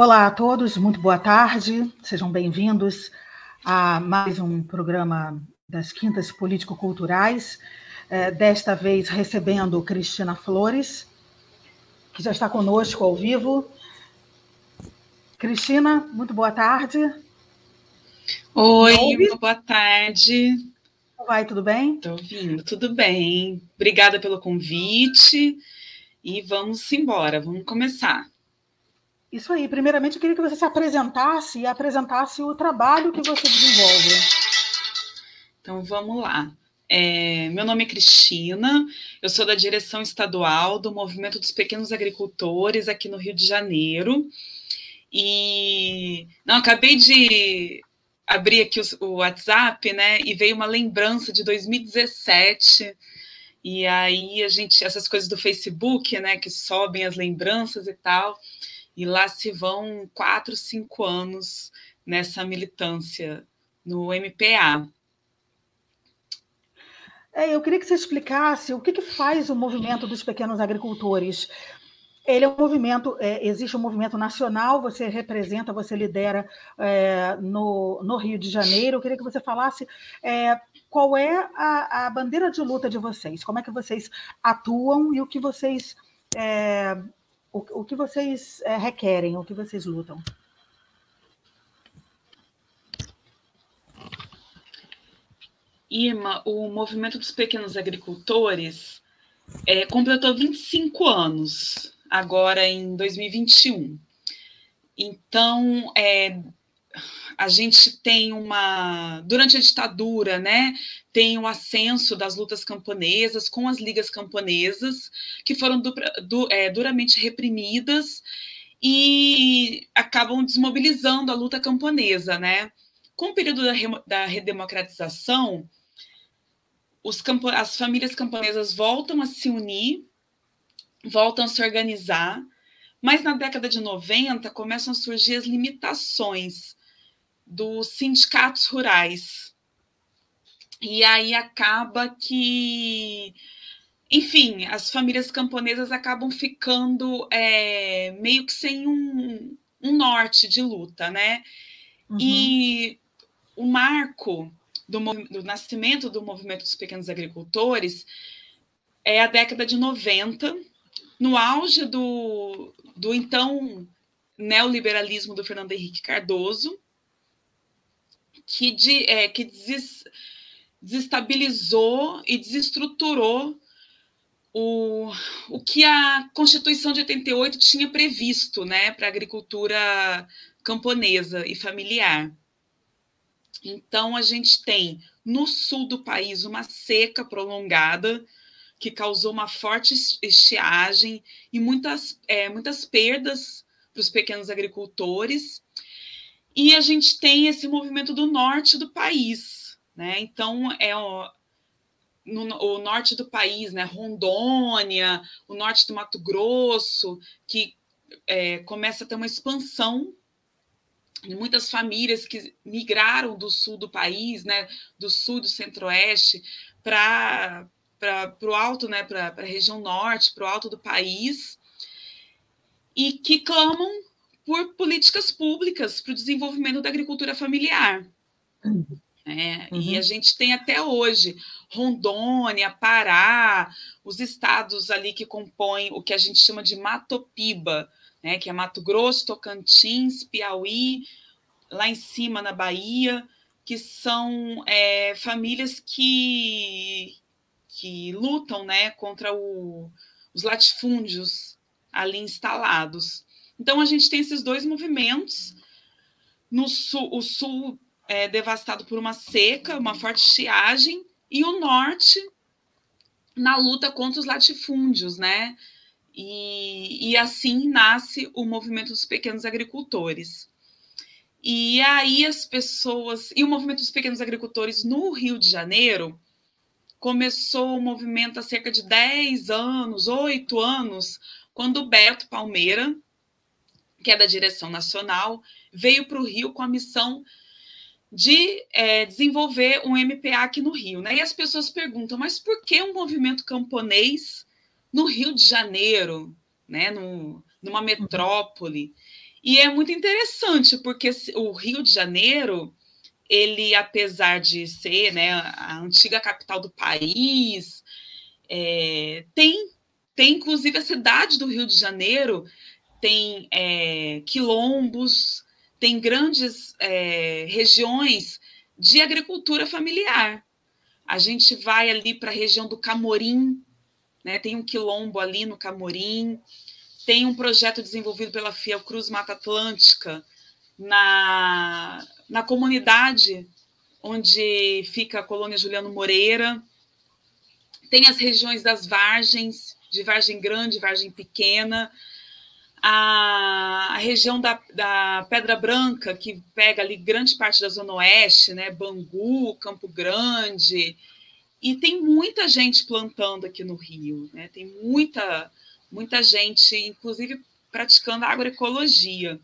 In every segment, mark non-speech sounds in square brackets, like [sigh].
Olá a todos, muito boa tarde, sejam bem-vindos a mais um programa das Quintas Político-Culturais, é, desta vez recebendo Cristina Flores, que já está conosco ao vivo. Cristina, muito boa tarde. Oi, muito boa tarde. Como vai, tudo bem? Estou ouvindo, tudo bem. Obrigada pelo convite e vamos embora, vamos começar. Isso aí. Primeiramente, eu queria que você se apresentasse e apresentasse o trabalho que você desenvolve. Então, vamos lá. É, meu nome é Cristina, eu sou da direção estadual do Movimento dos Pequenos Agricultores aqui no Rio de Janeiro. E não acabei de abrir aqui o, o WhatsApp, né? E veio uma lembrança de 2017. E aí a gente, essas coisas do Facebook, né? Que sobem as lembranças e tal. E lá se vão quatro, cinco anos nessa militância no MPA. É, eu queria que você explicasse o que, que faz o movimento dos pequenos agricultores. Ele é um movimento, é, existe um movimento nacional, você representa, você lidera é, no, no, Rio de Janeiro. Eu queria que você falasse é, qual é a, a, bandeira de luta de vocês, como é que vocês atuam e o que vocês é, o, o que vocês é, requerem, o que vocês lutam? Irma, o movimento dos pequenos agricultores é, completou 25 anos, agora em 2021. Então, é, a gente tem uma. Durante a ditadura, né, tem o ascenso das lutas camponesas com as ligas camponesas, que foram du, du, é, duramente reprimidas e acabam desmobilizando a luta camponesa, né? Com o período da, da redemocratização, campo, as famílias camponesas voltam a se unir, voltam a se organizar, mas na década de 90 começam a surgir as limitações dos sindicatos rurais. E aí acaba que, enfim, as famílias camponesas acabam ficando é, meio que sem um, um, norte de luta, né? Uhum. E o marco do, do nascimento do movimento dos pequenos agricultores é a década de 90, no auge do, do então neoliberalismo do Fernando Henrique Cardoso, que, de, é, que des, desestabilizou e desestruturou o, o que a Constituição de 88 tinha previsto né, para a agricultura camponesa e familiar. Então, a gente tem no sul do país uma seca prolongada que causou uma forte estiagem e muitas, é, muitas perdas para os pequenos agricultores. E a gente tem esse movimento do norte do país, né? Então é o, no, o norte do país, né? Rondônia, o norte do Mato Grosso, que é, começa a ter uma expansão de muitas famílias que migraram do sul do país, né? Do sul do centro-oeste para para o alto, né, para a região norte, para o alto do país, e que clamam por políticas públicas para o desenvolvimento da agricultura familiar. Uhum. É, uhum. E a gente tem até hoje Rondônia, Pará, os estados ali que compõem o que a gente chama de Matopiba, né, que é Mato Grosso, Tocantins, Piauí, lá em cima na Bahia, que são é, famílias que, que lutam né, contra o, os latifúndios ali instalados. Então, a gente tem esses dois movimentos. No sul, o sul é devastado por uma seca, uma forte estiagem, e o norte na luta contra os latifúndios, né? E, e assim nasce o movimento dos pequenos agricultores. E aí as pessoas. E o movimento dos pequenos agricultores no Rio de Janeiro começou o movimento há cerca de 10 anos, 8 anos, quando o Beto Palmeira, que é da direção nacional, veio para o Rio com a missão de é, desenvolver um MPA aqui no Rio. Né? E as pessoas perguntam, mas por que um movimento camponês no Rio de Janeiro, né? no, numa metrópole? E é muito interessante, porque o Rio de Janeiro, ele, apesar de ser né, a antiga capital do país, é, tem, tem inclusive a cidade do Rio de Janeiro, tem é, quilombos, tem grandes é, regiões de agricultura familiar. A gente vai ali para a região do Camorim, né, tem um quilombo ali no Camorim, tem um projeto desenvolvido pela Fiocruz Mata Atlântica na, na comunidade onde fica a colônia Juliano Moreira. Tem as regiões das vargens, de vargem grande, vargem pequena. A, a região da, da Pedra Branca, que pega ali grande parte da Zona Oeste, né? Bangu, Campo Grande. E tem muita gente plantando aqui no Rio, né? Tem muita muita gente, inclusive praticando agroecologia.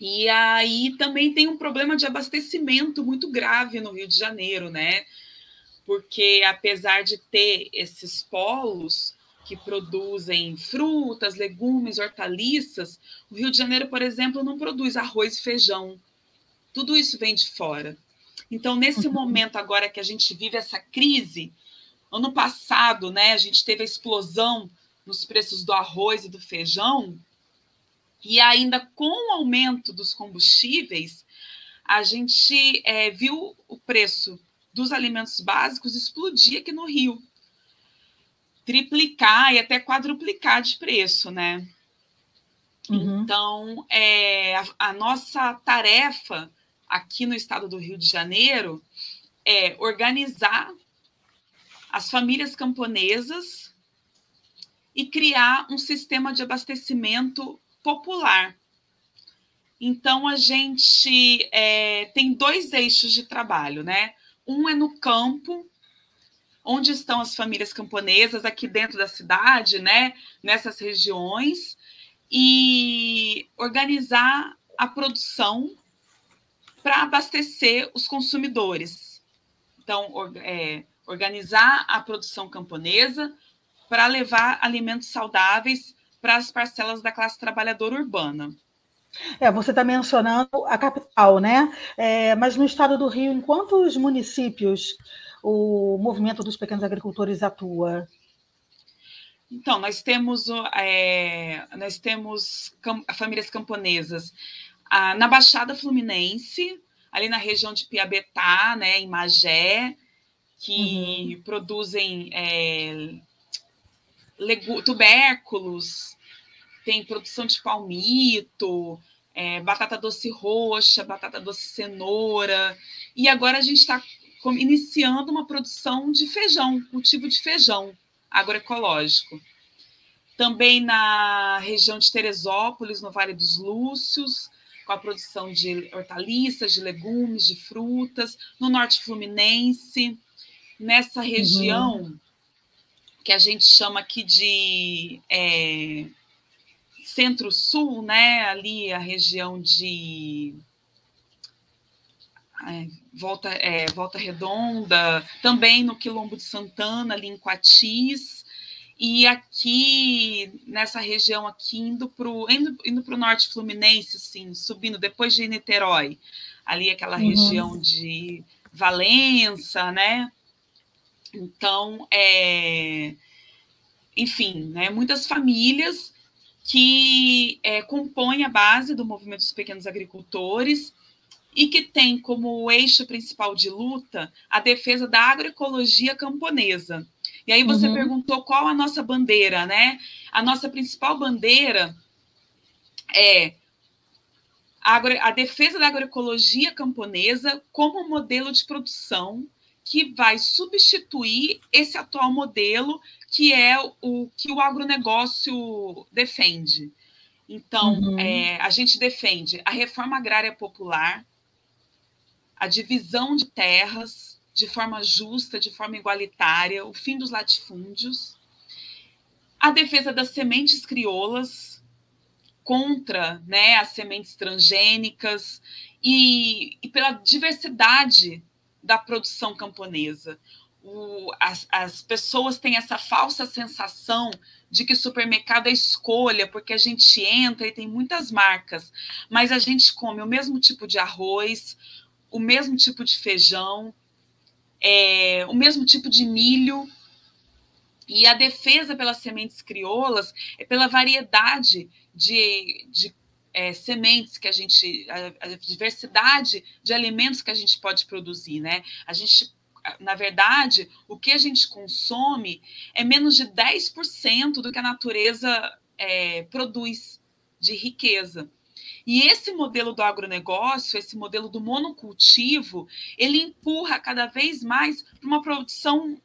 E aí também tem um problema de abastecimento muito grave no Rio de Janeiro, né? Porque apesar de ter esses polos que produzem frutas, legumes, hortaliças, o Rio de Janeiro, por exemplo, não produz arroz e feijão. Tudo isso vem de fora. Então, nesse uhum. momento agora que a gente vive essa crise, ano passado, né, a gente teve a explosão nos preços do arroz e do feijão, e ainda com o aumento dos combustíveis, a gente é, viu o preço dos alimentos básicos explodir aqui no Rio. Triplicar e até quadruplicar de preço, né? Uhum. Então, é, a, a nossa tarefa aqui no estado do Rio de Janeiro é organizar as famílias camponesas e criar um sistema de abastecimento popular. Então, a gente é, tem dois eixos de trabalho, né? Um é no campo, onde estão as famílias camponesas, aqui dentro da cidade, né? Nessas regiões, e organizar a produção para abastecer os consumidores. Então, é, organizar a produção camponesa, para levar alimentos saudáveis para as parcelas da classe trabalhadora urbana. É, você está mencionando a capital, né? É, mas no estado do Rio, em quantos municípios o movimento dos pequenos agricultores atua? Então, nós temos, é, nós temos famílias camponesas ah, na Baixada Fluminense, ali na região de Piabetá, né, em Magé, que uhum. produzem é, tubérculos, tem produção de palmito, é, batata doce roxa, batata doce cenoura. E agora a gente está iniciando uma produção de feijão, cultivo de feijão agroecológico. Também na região de Teresópolis, no Vale dos Lúcios, com a produção de hortaliças, de legumes, de frutas. No norte fluminense, nessa região, uhum que a gente chama aqui de é, centro-sul, né? Ali a região de é, Volta, é, Volta Redonda, também no Quilombo de Santana, ali em Coatis, e aqui nessa região aqui indo para o indo, indo norte fluminense, assim, subindo depois de Niterói, ali aquela uhum. região de Valença, né? Então, é, enfim, né, muitas famílias que é, compõem a base do movimento dos pequenos agricultores e que tem como eixo principal de luta a defesa da agroecologia camponesa. E aí você uhum. perguntou qual a nossa bandeira, né? A nossa principal bandeira é a, a defesa da agroecologia camponesa como modelo de produção que vai substituir esse atual modelo que é o que o agronegócio defende. Então, uhum. é, a gente defende a reforma agrária popular, a divisão de terras de forma justa, de forma igualitária, o fim dos latifúndios, a defesa das sementes crioulas contra né, as sementes transgênicas e, e pela diversidade da produção camponesa. O, as, as pessoas têm essa falsa sensação de que supermercado é escolha, porque a gente entra e tem muitas marcas, mas a gente come o mesmo tipo de arroz, o mesmo tipo de feijão, é, o mesmo tipo de milho. E a defesa pelas sementes crioulas é pela variedade de, de é, sementes que a gente, a, a, diversidade de alimentos que a gente pode produzir, né? A gente na verdade, o que a gente consome é menos de 10% do que a natureza é, produz de riqueza. E esse modelo do agronegócio, esse modelo do monocultivo, ele empurra cada vez mais para uma produção,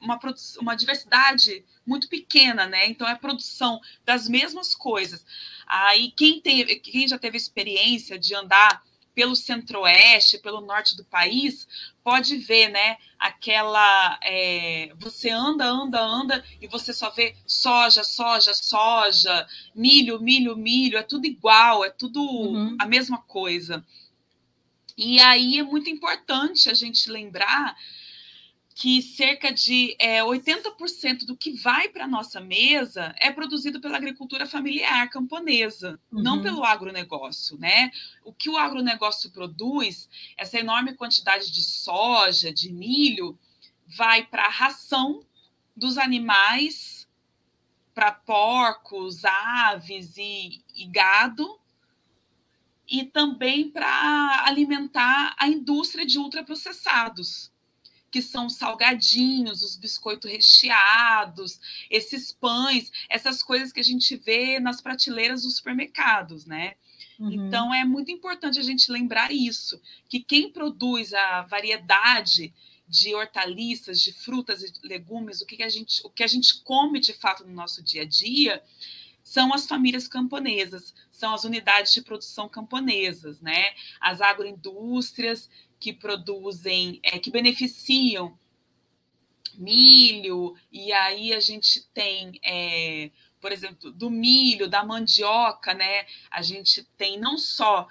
uma, uma diversidade muito pequena, né? Então é a produção das mesmas coisas. Aí quem, tem, quem já teve experiência de andar pelo centro-oeste, pelo norte do país, pode ver, né? Aquela. É, você anda, anda, anda e você só vê soja, soja, soja, milho, milho, milho, é tudo igual, é tudo uhum. a mesma coisa. E aí é muito importante a gente lembrar que cerca de é, 80% do que vai para a nossa mesa é produzido pela agricultura familiar camponesa, uhum. não pelo agronegócio, né? O que o agronegócio produz, essa enorme quantidade de soja, de milho, vai para a ração dos animais, para porcos, aves e, e gado, e também para alimentar a indústria de ultraprocessados que são salgadinhos, os biscoitos recheados, esses pães, essas coisas que a gente vê nas prateleiras dos supermercados, né? Uhum. Então é muito importante a gente lembrar isso, que quem produz a variedade de hortaliças, de frutas e legumes, o que, a gente, o que a gente come de fato no nosso dia a dia, são as famílias camponesas, são as unidades de produção camponesas, né? As agroindústrias que produzem, é, que beneficiam milho, e aí a gente tem, é, por exemplo, do milho, da mandioca, né? A gente tem não só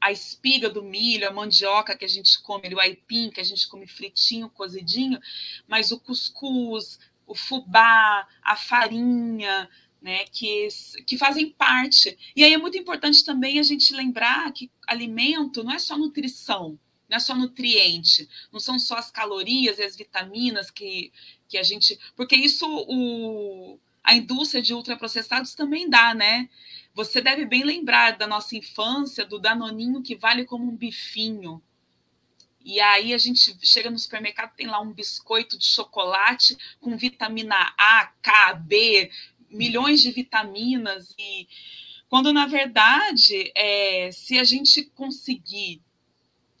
a espiga do milho, a mandioca que a gente come, o aipim, que a gente come fritinho, cozidinho, mas o cuscuz, o fubá, a farinha, né, que, que fazem parte. E aí é muito importante também a gente lembrar que alimento não é só nutrição, não é só nutriente, não são só as calorias e as vitaminas que, que a gente. Porque isso o, a indústria de ultraprocessados também dá, né? Você deve bem lembrar da nossa infância, do Danoninho que vale como um bifinho. E aí a gente chega no supermercado, tem lá um biscoito de chocolate com vitamina A, K, B, milhões de vitaminas. E quando, na verdade, é, se a gente conseguir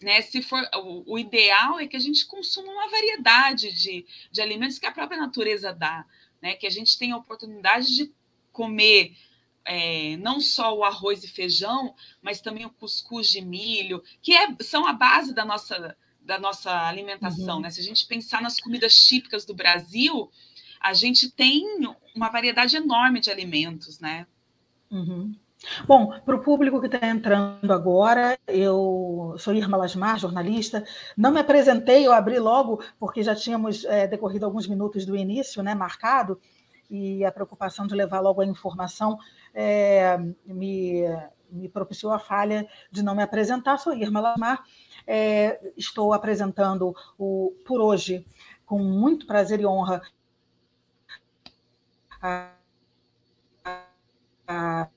né, se for o, o, ideal é que a gente consuma uma variedade de, de alimentos que a própria natureza dá, né, que a gente tenha a oportunidade de comer é, não só o arroz e feijão, mas também o cuscuz de milho, que é, são a base da nossa, da nossa alimentação. Uhum. Né? Se a gente pensar nas comidas típicas do Brasil, a gente tem uma variedade enorme de alimentos, né? Uhum. Bom, para o público que está entrando agora, eu sou Irma Lasmar, jornalista. Não me apresentei, eu abri logo, porque já tínhamos é, decorrido alguns minutos do início, né, marcado, e a preocupação de levar logo a informação é, me, me propiciou a falha de não me apresentar. Sou Irma Lasmar, é, estou apresentando o Por Hoje, com muito prazer e honra, a, a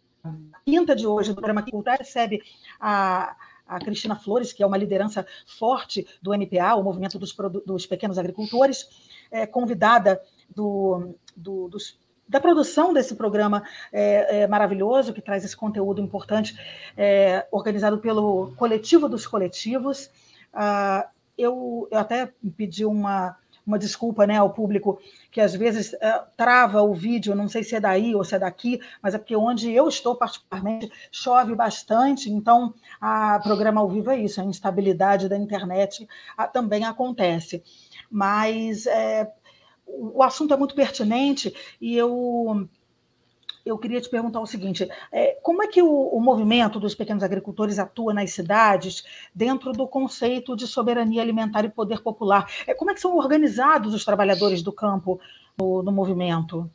quinta de hoje do programa Cultura recebe a, a Cristina Flores, que é uma liderança forte do MPA, o Movimento dos, dos Pequenos Agricultores, é, convidada do, do, dos, da produção desse programa é, é, maravilhoso, que traz esse conteúdo importante, é, organizado pelo Coletivo dos Coletivos. Ah, eu, eu até pedi uma uma desculpa né, ao público que às vezes é, trava o vídeo, não sei se é daí ou se é daqui, mas é porque onde eu estou particularmente chove bastante, então a programa ao vivo é isso, a instabilidade da internet a, também acontece. Mas é, o assunto é muito pertinente e eu eu queria te perguntar o seguinte: é, como é que o, o, movimento dos pequenos agricultores atua nas cidades dentro do conceito de soberania alimentar e poder popular? É, como é que são organizados os trabalhadores do campo no, no movimento?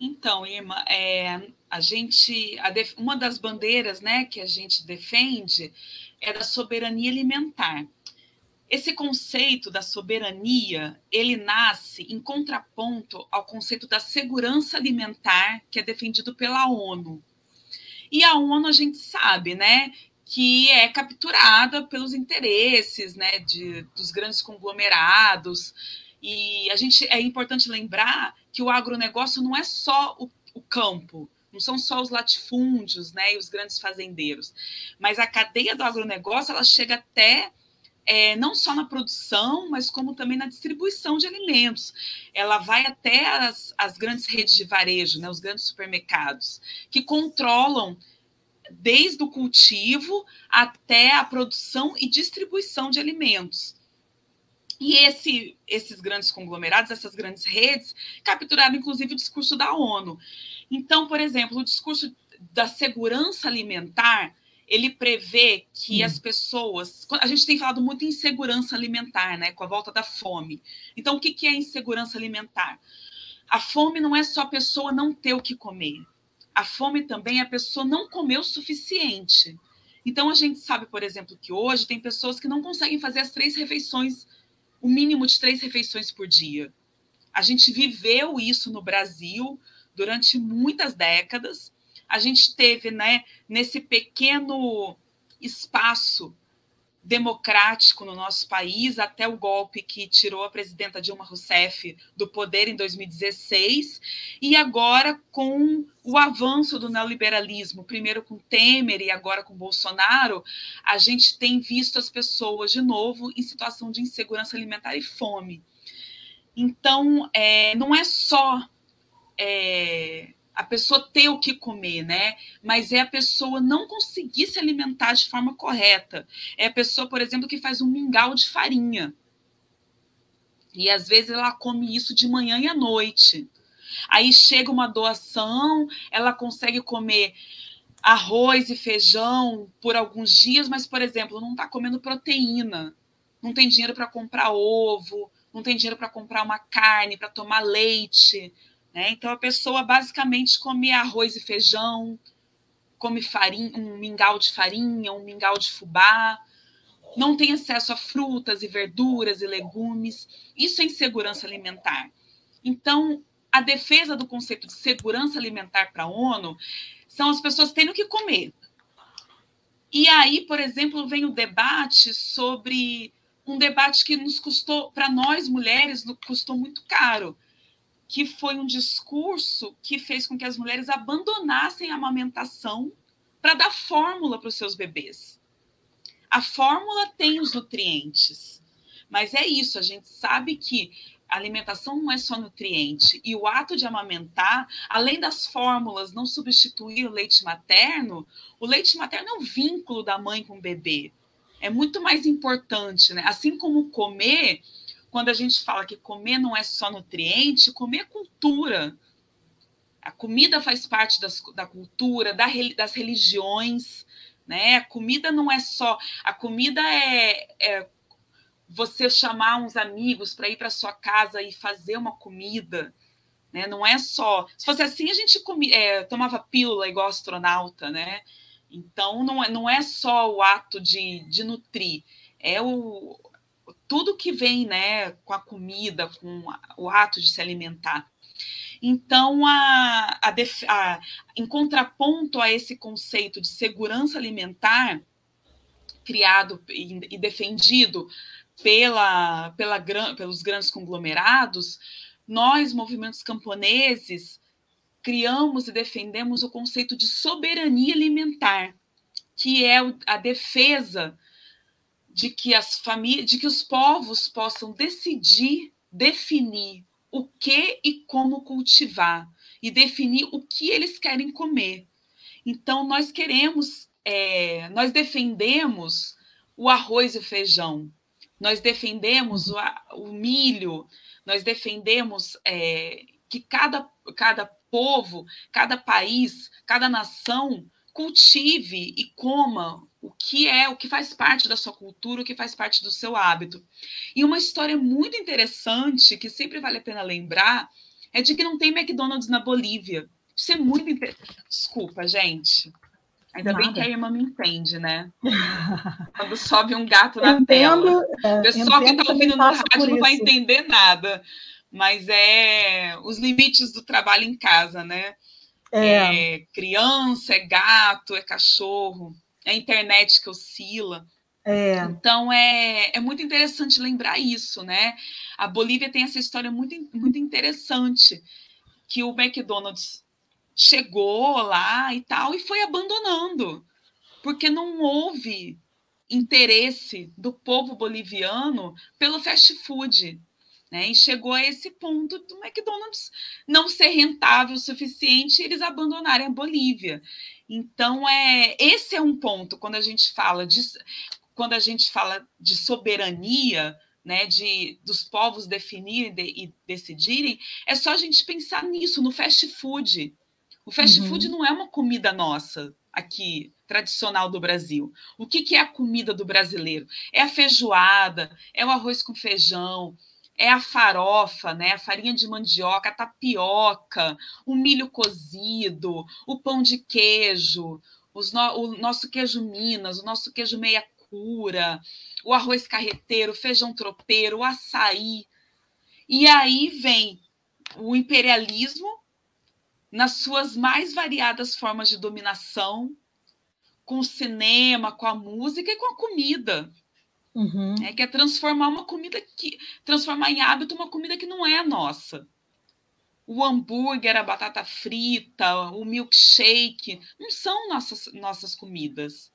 Então, Irma, é, a gente, a def, uma das bandeiras né, que a gente defende é da soberania alimentar. Esse conceito da soberania, ele nasce em contraponto ao conceito da segurança alimentar que é defendido pela ONU. E a ONU a gente sabe, né, que é capturada pelos interesses, né, de, dos grandes conglomerados. E a gente é importante lembrar que o agronegócio não é só o, o campo, não são só os latifúndios, né, e os grandes fazendeiros, mas a cadeia do agronegócio ela chega até é, não só na produção, mas como também na distribuição de alimentos. Ela vai até as, as grandes redes de varejo, né, os grandes supermercados, que controlam desde o cultivo até a produção e distribuição de alimentos. E esse, esses grandes conglomerados, essas grandes redes, capturaram inclusive o discurso da ONU. Então, por exemplo, o discurso da segurança alimentar ele prevê que hum. as pessoas. A gente tem falado muito em insegurança alimentar, né? Com a volta da fome. Então, o que é insegurança alimentar? A fome não é só a pessoa não ter o que comer. A fome também é a pessoa não comer o suficiente. Então, a gente sabe, por exemplo, que hoje tem pessoas que não conseguem fazer as três refeições, o mínimo de três refeições por dia. A gente viveu isso no Brasil durante muitas décadas a gente teve, né, nesse pequeno espaço democrático no nosso país, até o golpe que tirou a presidenta Dilma Rousseff do poder em 2016, e agora com o avanço do neoliberalismo, primeiro com Temer e agora com Bolsonaro, a gente tem visto as pessoas de novo em situação de insegurança alimentar e fome. Então, é, não é só é, a pessoa ter o que comer, né? Mas é a pessoa não conseguir se alimentar de forma correta. É a pessoa, por exemplo, que faz um mingau de farinha. E às vezes ela come isso de manhã e à noite. Aí chega uma doação, ela consegue comer arroz e feijão por alguns dias, mas, por exemplo, não está comendo proteína, não tem dinheiro para comprar ovo, não tem dinheiro para comprar uma carne, para tomar leite, né? Então, a pessoa basicamente come arroz e feijão, come farinha, um mingau de farinha, um mingau de fubá, não tem acesso a frutas e verduras e legumes. Isso é insegurança alimentar. Então, a defesa do conceito de segurança alimentar para a ONU são as pessoas tendo que comer. E aí, por exemplo, vem o debate sobre um debate que nos custou, para nós mulheres, custou muito caro, que foi um discurso que fez com que as mulheres abandonassem a amamentação para dar fórmula para os seus bebês. A fórmula tem os nutrientes, mas é isso, a gente sabe que a alimentação não é só nutriente, e o ato de amamentar, além das fórmulas não substituir o leite materno, o leite materno é um vínculo da mãe com o bebê. É muito mais importante, né? Assim como comer, quando a gente fala que comer não é só nutriente, comer é cultura. A comida faz parte das, da cultura, da, das religiões, né? A comida não é só. A comida é, é você chamar uns amigos para ir para sua casa e fazer uma comida. Né? Não é só. Se fosse assim, a gente comia, é, tomava pílula igual astronauta, né? Então, não é, não é só o ato de, de nutrir, é o, tudo que vem né, com a comida, com o ato de se alimentar. Então, a, a, a, em contraponto a esse conceito de segurança alimentar, criado e, e defendido pela, pela, pelos grandes conglomerados, nós, movimentos camponeses, criamos e defendemos o conceito de soberania alimentar, que é a defesa de que as famílias, de que os povos possam decidir, definir o que e como cultivar e definir o que eles querem comer. Então nós queremos, é, nós defendemos o arroz e o feijão, nós defendemos o, o milho, nós defendemos é, que cada, cada povo, cada país, cada nação cultive e coma o que é, o que faz parte da sua cultura, o que faz parte do seu hábito. E uma história muito interessante, que sempre vale a pena lembrar, é de que não tem McDonald's na Bolívia. Isso é muito interessante. Desculpa, gente. Ainda Nada. bem que a irmã me entende, né? Quando sobe um gato na entendo, tela. É, o pessoal que está ouvindo no rádio não vai entender nada. Mas é os limites do trabalho em casa, né? É. é criança, é gato, é cachorro é a internet que oscila. É. Então é, é muito interessante lembrar isso, né? A Bolívia tem essa história muito, muito interessante que o McDonald's chegou lá e tal e foi abandonando porque não houve interesse do povo boliviano pelo fast food. Né? E chegou a esse ponto do McDonald's não ser rentável o suficiente e eles abandonarem a Bolívia. Então, é, esse é um ponto quando a gente fala de, quando a gente fala de soberania, né, de dos povos definirem de, e decidirem, é só a gente pensar nisso, no fast food. O fast uhum. food não é uma comida nossa aqui, tradicional do Brasil. O que, que é a comida do brasileiro? É a feijoada, é o arroz com feijão, é a farofa, né? A farinha de mandioca, a tapioca, o milho cozido, o pão de queijo, no, o nosso queijo Minas, o nosso queijo meia cura, o arroz carreteiro, o feijão tropeiro, o açaí. E aí vem o imperialismo nas suas mais variadas formas de dominação, com o cinema, com a música e com a comida. Uhum. É que é transformar uma comida que. transformar em hábito uma comida que não é nossa. O hambúrguer, a batata frita, o milkshake, não são nossas, nossas comidas.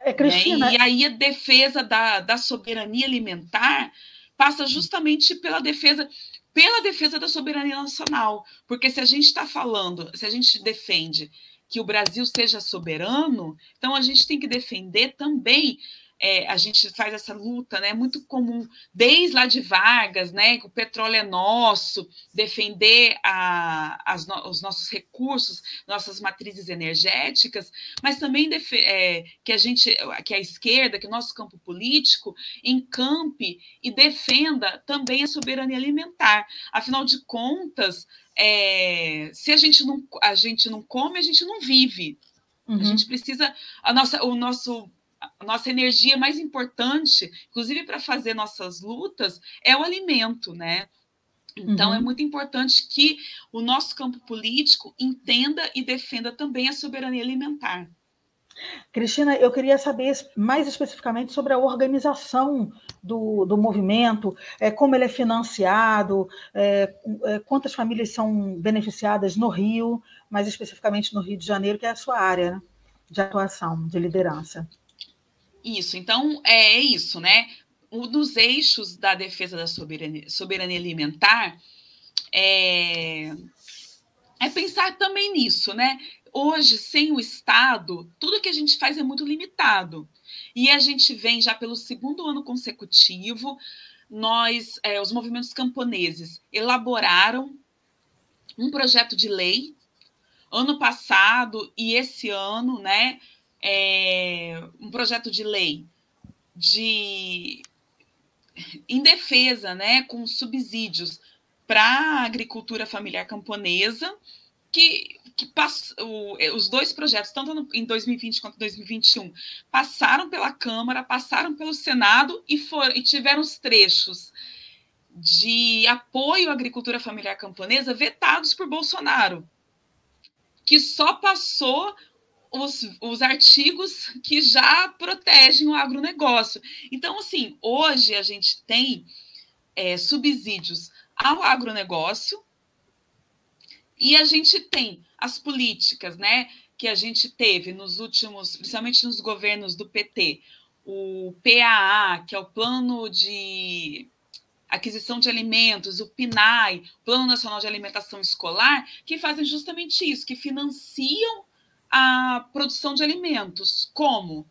É, Cristina... Né? E aí a defesa da, da soberania alimentar passa justamente pela defesa pela defesa da soberania nacional. Porque se a gente está falando, se a gente defende que o Brasil seja soberano, então a gente tem que defender também é, a gente faz essa luta, né? Muito comum, desde lá de Vargas, né? Que o petróleo é nosso, defender a, as, os nossos recursos, nossas matrizes energéticas, mas também é, que a gente, que a esquerda, que o nosso campo político encampe e defenda também a soberania alimentar. Afinal de contas, é, se a gente não a gente não come, a gente não vive. Uhum. A gente precisa a nossa o nosso a nossa energia mais importante, inclusive para fazer nossas lutas, é o alimento, né? Então, é uhum. é muito importante que o nosso campo político entenda e defenda também a soberania alimentar. Cristina, eu queria saber mais especificamente sobre a organização do, do movimento, é, como ele é financiado, é, é, quantas famílias são beneficiadas no Rio, mais especificamente no Rio de Janeiro, que é a sua área né, de atuação, de liderança. Isso, então é isso, né? Um dos eixos da defesa da soberania, soberania alimentar é, é pensar também nisso, né? Hoje, sem o Estado, tudo que a gente faz é muito limitado. E a gente vem já pelo segundo ano consecutivo, nós, é, os movimentos camponeses, elaboraram um projeto de lei ano passado e esse ano, né? É, um projeto de lei de em defesa, né, com subsídios para a agricultura familiar camponesa, que, que pass, o, os dois projetos, tanto no, em 2020 quanto em 2021, passaram pela Câmara, passaram pelo Senado e, for, e tiveram os trechos de apoio à agricultura familiar camponesa vetados por Bolsonaro, que só passou os, os artigos que já protegem o agronegócio. Então, assim, hoje a gente tem é, subsídios ao agronegócio e a gente tem as políticas, né, que a gente teve nos últimos, principalmente nos governos do PT, o PAA, que é o Plano de Aquisição de Alimentos, o PNAE, Plano Nacional de Alimentação Escolar, que fazem justamente isso, que financiam a produção de alimentos. Como?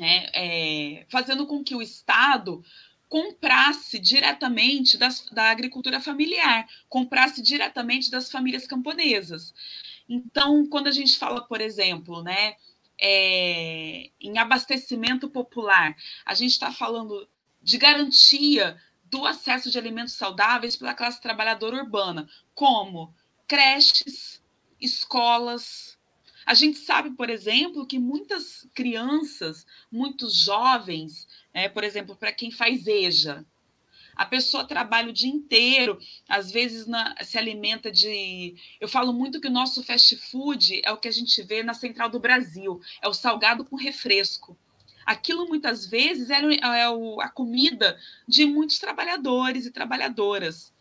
É, é, fazendo com que o Estado comprasse diretamente das, da agricultura familiar, comprasse diretamente das famílias camponesas. Então, quando a gente fala, por exemplo, né, é, em abastecimento popular, a gente está falando de garantia do acesso de alimentos saudáveis pela classe trabalhadora urbana, como creches, escolas. A gente sabe, por exemplo, que muitas crianças, muitos jovens, é, por exemplo, para quem faz EJA, a pessoa trabalha o dia inteiro, às vezes na, se alimenta de. Eu falo muito que o nosso fast food é o que a gente vê na Central do Brasil, é o salgado com refresco. Aquilo muitas vezes é, é o, a comida de muitos trabalhadores e trabalhadoras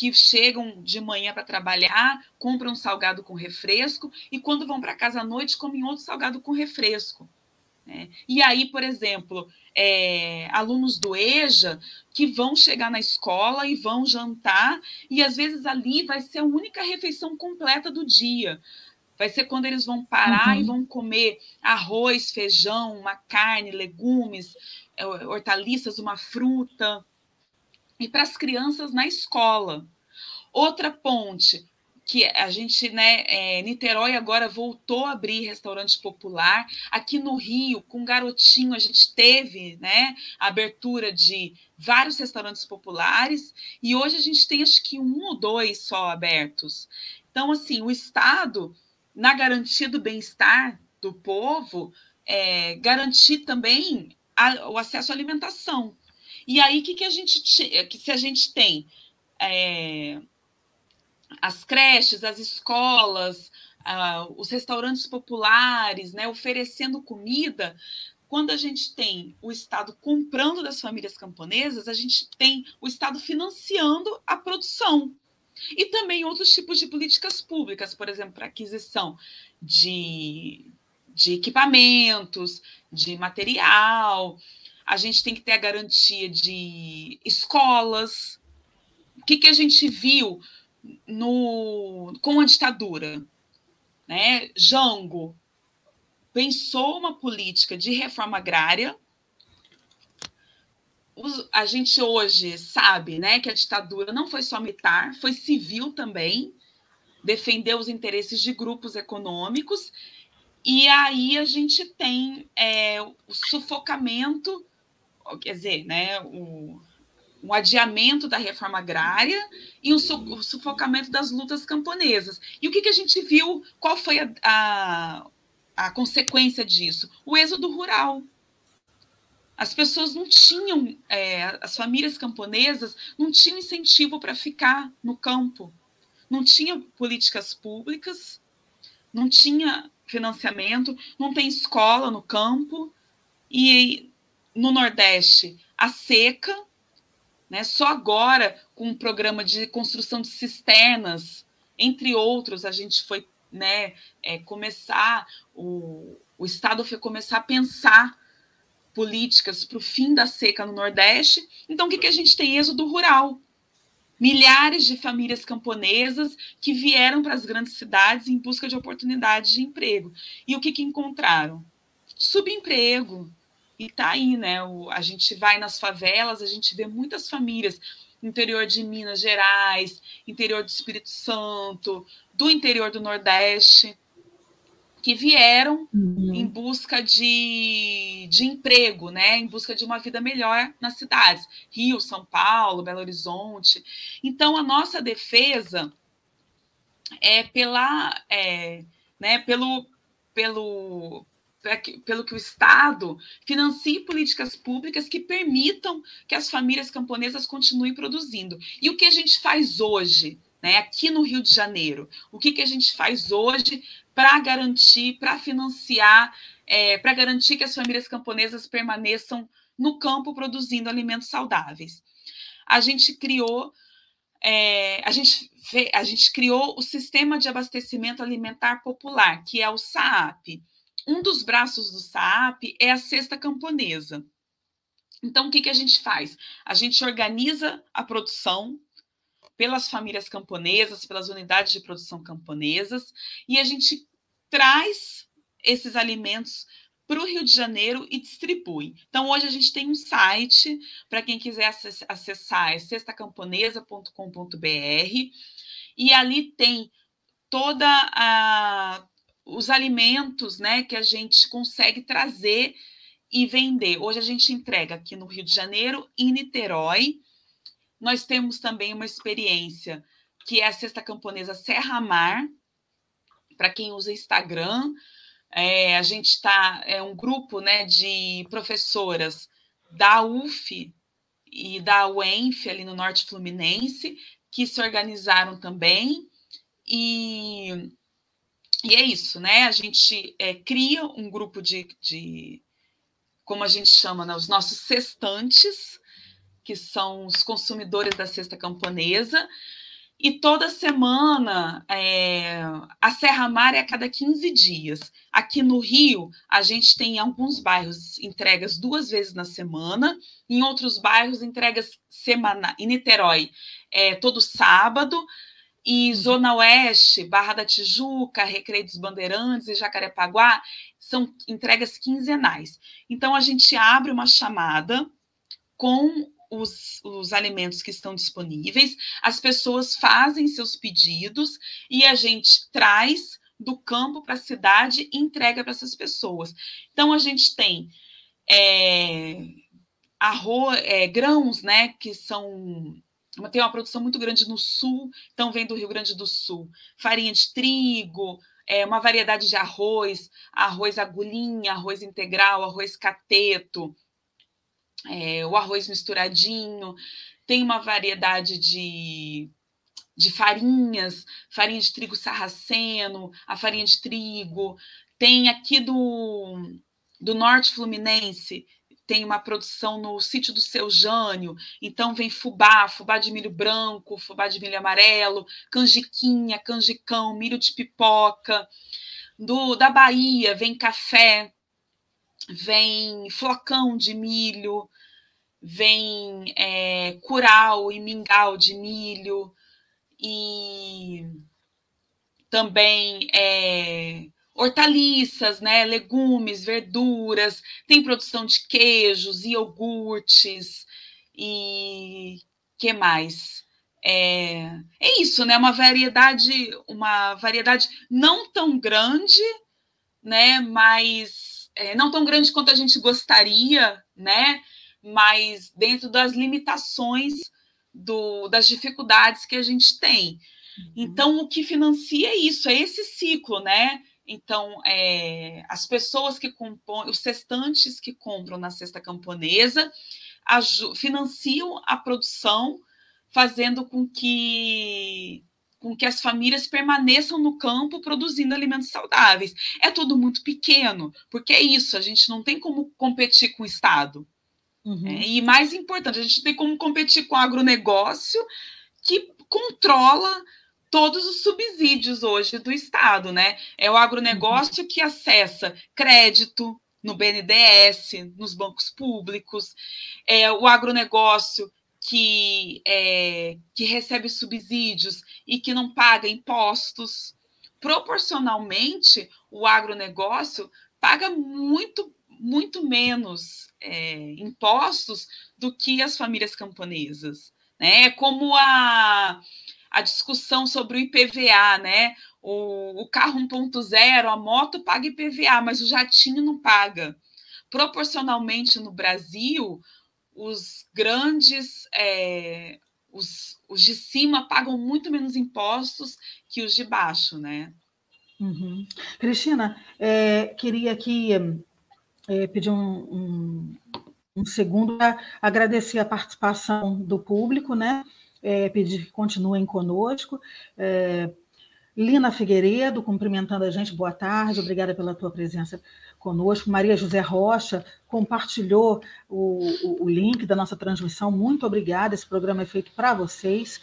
que chegam de manhã para trabalhar, compram um salgado com refresco e quando vão para casa à noite comem outro salgado com refresco. Né? E aí, por exemplo, é, alunos do EJA que vão chegar na escola e vão jantar, e às vezes ali vai ser a única refeição completa do dia. Vai ser quando eles vão parar uhum. e vão comer arroz, feijão, uma carne, legumes, é, hortaliças, uma fruta. E para as crianças na escola. Outra ponte, que a gente, né, é, Niterói agora voltou a abrir restaurante popular. Aqui no Rio, com Garotinho, a gente teve, né, a abertura de vários restaurantes populares e hoje a gente tem acho que um ou dois só abertos. Então, assim, o Estado, na garantia do bem-estar do povo, é, garantir também a, o acesso à alimentação. E aí, que, que a gente que se a gente tem é, as creches, as escolas, os restaurantes populares, né, oferecendo comida, quando a gente tem o Estado comprando das famílias camponesas, a gente tem o Estado financiando a produção. E também outros tipos de políticas públicas, por exemplo, para aquisição de, de equipamentos, de material. A gente tem que ter a garantia de escolas. O que, que a gente viu no, com a ditadura. Né? Jango pensou uma política de reforma agrária. A gente hoje sabe né, que a ditadura não foi só militar, foi civil também, defendeu os interesses de grupos econômicos, e aí a gente tem é, o sufocamento, quer dizer, né, o, um adiamento da reforma agrária e um sufocamento das lutas camponesas. E o que, que a gente viu? Qual foi a, a, a consequência disso? O êxodo rural. As pessoas não tinham, é, as famílias camponesas não tinham incentivo para ficar no campo, não tinha políticas públicas, não tinha financiamento, não tem escola no campo, e no Nordeste a seca né? Só agora, com um programa de construção de cisternas, entre outros, a gente foi né, é, começar, o, o Estado foi começar a pensar políticas para o fim da seca no Nordeste. Então, o que, que a gente tem? Êxodo rural. Milhares de famílias camponesas que vieram para as grandes cidades em busca de oportunidades de emprego. E o que, que encontraram? Subemprego, e tá aí, né? O, a gente vai nas favelas, a gente vê muitas famílias interior de Minas Gerais, interior do Espírito Santo, do interior do Nordeste, que vieram uhum. em busca de, de emprego, né? Em busca de uma vida melhor nas cidades, Rio, São Paulo, Belo Horizonte. Então, a nossa defesa é pela, é, né? Pelo, pelo que, pelo que o Estado financie políticas públicas que permitam que as famílias camponesas continuem produzindo. E o que a gente faz hoje, né, aqui no Rio de Janeiro? O que, que a gente faz hoje para garantir, para financiar, é, para garantir que as famílias camponesas permaneçam no campo produzindo alimentos saudáveis? A gente criou é, a, gente, a gente criou o Sistema de Abastecimento Alimentar Popular, que é o SAAP um dos braços do SAP é a cesta camponesa. Então, o que, que a gente faz? A gente organiza a produção pelas famílias camponesas, pelas unidades de produção camponesas, e a gente traz esses alimentos para o Rio de Janeiro e distribui. Então, hoje a gente tem um site para quem quiser acessar, é cestacamponesa.com.br, e ali tem toda a os alimentos, né, que a gente consegue trazer e vender. Hoje a gente entrega aqui no Rio de Janeiro em Niterói. Nós temos também uma experiência que é a Cesta Camponesa Serra Mar, para quem usa Instagram, é, a gente está, é um grupo né, de professoras da UF e da UENF, ali no Norte Fluminense, que se organizaram também. E, e é isso, né? A gente é, cria um grupo de, de, como a gente chama, né, os nossos cestantes, que são os consumidores da cesta camponesa, e toda semana, é, a Serra Mar é a cada 15 dias. Aqui no Rio, a gente tem em alguns bairros entregas duas vezes na semana, em outros bairros, entregas semana em Niterói, é, todo sábado, e Zona Oeste, Barra da Tijuca, Recreio dos Bandeirantes e Jacarepaguá, são entregas quinzenais. Então, a gente abre uma chamada com os, os alimentos que estão disponíveis, as pessoas fazem seus pedidos e a gente traz do campo para a cidade e entrega para essas pessoas. Então, a gente tem é, arroz, é, grãos, né, que são tem uma produção muito grande no sul, então vem do Rio Grande do Sul. Farinha de trigo, é, uma variedade de arroz, arroz agulhinha, arroz integral, arroz cateto, é, o arroz misturadinho, tem uma variedade de, de farinhas, farinha de trigo sarraceno, a farinha de trigo, tem aqui do, do norte fluminense, tem uma produção no sítio do seu Jânio, então vem fubá, fubá de milho branco, fubá de milho amarelo, canjiquinha, canjicão, milho de pipoca. Do, da Bahia vem café, vem flocão de milho, vem é, curau e mingau de milho, e também é, hortaliças, né, legumes, verduras, tem produção de queijos, iogurtes e que mais? É, é isso, né? Uma variedade, uma variedade não tão grande, né? Mas é, não tão grande quanto a gente gostaria, né? Mas dentro das limitações do, das dificuldades que a gente tem. Uhum. Então, o que financia é isso, é esse ciclo, né? Então, é, as pessoas que compõem, os cestantes que compram na cesta camponesa, financiam a produção, fazendo com que com que as famílias permaneçam no campo produzindo alimentos saudáveis. É tudo muito pequeno, porque é isso, a gente não tem como competir com o Estado. Uhum. É, e mais importante, a gente tem como competir com o agronegócio que controla todos os subsídios hoje do Estado, né? É o agronegócio que acessa crédito no BNDES, nos bancos públicos, é o agronegócio que, é, que recebe subsídios e que não paga impostos. Proporcionalmente, o agronegócio paga muito, muito menos é, impostos do que as famílias camponesas. Né? É como a, a discussão sobre o IPVA, né? O, o carro 1.0, a moto paga IPVA, mas o jatinho não paga. Proporcionalmente no Brasil, os grandes, é, os, os de cima pagam muito menos impostos que os de baixo, né? Uhum. Cristina, é, queria aqui é, pedir um, um, um segundo para agradecer a participação do público, né? É, pedir que continuem conosco. É, Lina Figueiredo, cumprimentando a gente, boa tarde, obrigada pela tua presença conosco. Maria José Rocha compartilhou o, o, o link da nossa transmissão, muito obrigada, esse programa é feito para vocês.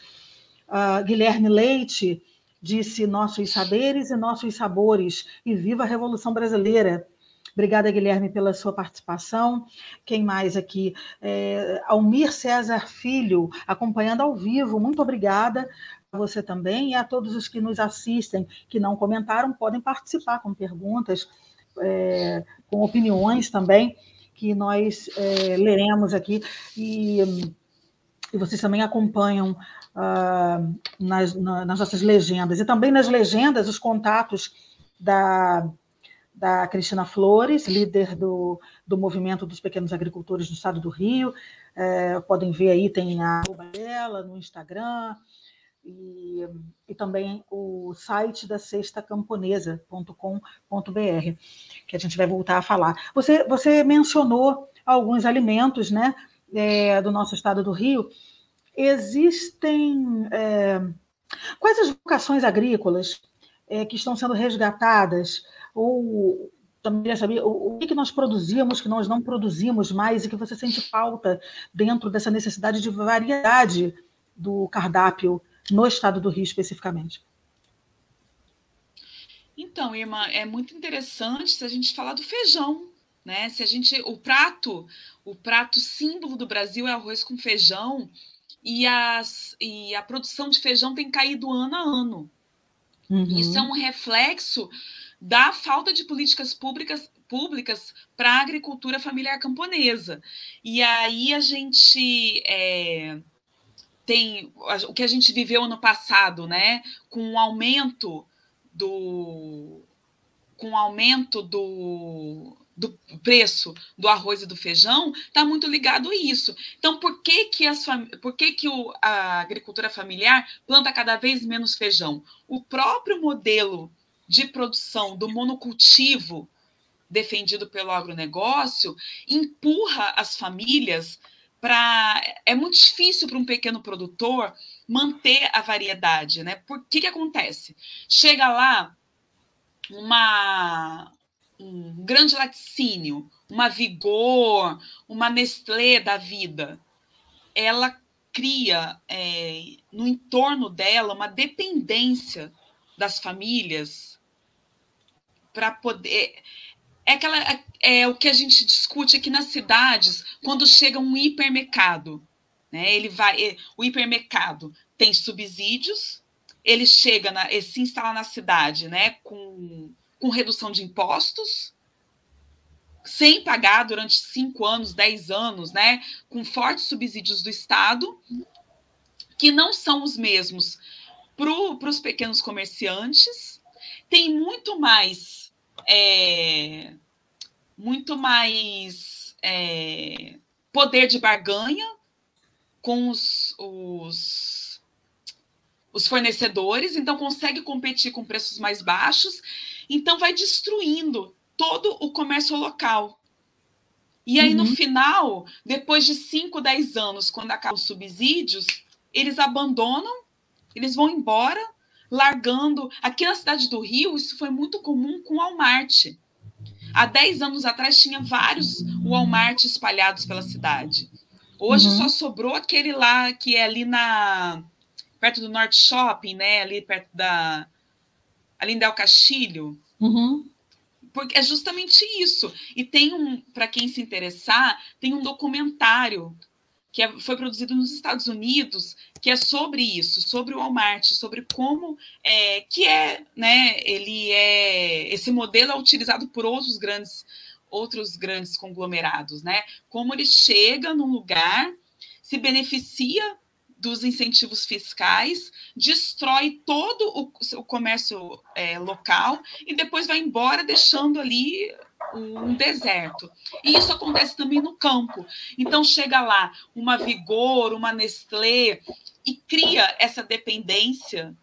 Uh, Guilherme Leite disse nossos saberes e nossos sabores, e viva a Revolução Brasileira. Obrigada, Guilherme, pela sua participação. Quem mais aqui? É, Almir César Filho, acompanhando ao vivo. Muito obrigada a você também e a todos os que nos assistem, que não comentaram, podem participar com perguntas, é, com opiniões também, que nós é, leremos aqui. E, e vocês também acompanham uh, nas, nas nossas legendas. E também nas legendas, os contatos da da Cristina Flores, líder do, do movimento dos pequenos agricultores do estado do Rio. É, podem ver aí, tem a dela no Instagram, e, e, também o site da sextacamponesa.com.br, que a gente vai voltar a falar. Você, você mencionou alguns alimentos né, é, do nosso estado do Rio. Existem. É, quais as vocações agrícolas é, que estão sendo resgatadas? Ou também queria saber o, que, nós produzíamos que nós não produzimos mais e que você sente falta dentro dessa necessidade de variedade do cardápio no estado do Rio especificamente. Então, irmã, é muito interessante se a gente falar do feijão, né? Se a gente, o prato, o prato símbolo do Brasil é arroz com feijão e, as, e a produção de feijão tem caído ano a ano. Uhum. Isso é um reflexo da falta de políticas públicas públicas para a agricultura familiar camponesa. E aí a gente é, tem o que a gente viveu no passado, né? Com o aumento do com o aumento do, do preço do arroz e do feijão está muito ligado a isso. Então, por que que, as, por que, que o, a agricultura familiar planta cada vez menos feijão? O próprio modelo de produção do monocultivo defendido pelo agronegócio empurra as famílias para. É muito difícil para um pequeno produtor manter a variedade, né? Por que, que acontece? Chega lá uma, um grande laticínio, uma Vigor, uma Nestlé da vida. Ela cria é, no entorno dela uma dependência das famílias para poder. É, aquela, é, é o que a gente discute aqui nas cidades, quando chega um hipermercado. Né? Ele vai, é, o hipermercado tem subsídios, ele chega, na, ele se instala na cidade né, com, com redução de impostos, sem pagar durante cinco anos, dez anos, né, com fortes subsídios do Estado, que não são os mesmos para os pequenos comerciantes, tem muito mais é, muito mais é, poder de barganha com os, os, os, fornecedores, então consegue competir com preços mais baixos, então vai destruindo todo o comércio local. E aí, uhum. no final, depois de 5, 10 anos, quando acabam os subsídios, eles abandonam, eles vão embora largando. Aqui na cidade do Rio, isso foi muito comum com o Walmart. Há 10 anos atrás tinha vários Walmart espalhados pela cidade. Hoje uhum. só sobrou aquele lá que é ali na perto do Norte Shopping, né? Ali perto da ali em Del Castilho. Uhum. Porque é justamente isso. E tem um, para quem se interessar, tem um documentário que é, foi produzido nos Estados Unidos, que é sobre isso, sobre o Walmart, sobre como é, que é, né? Ele é esse modelo é utilizado por outros grandes outros grandes conglomerados, né? Como ele chega num lugar, se beneficia dos incentivos fiscais, destrói todo o, o comércio é, local e depois vai embora, deixando ali um deserto. E isso acontece também no campo. Então chega lá uma Vigor, uma Nestlé e cria essa dependência,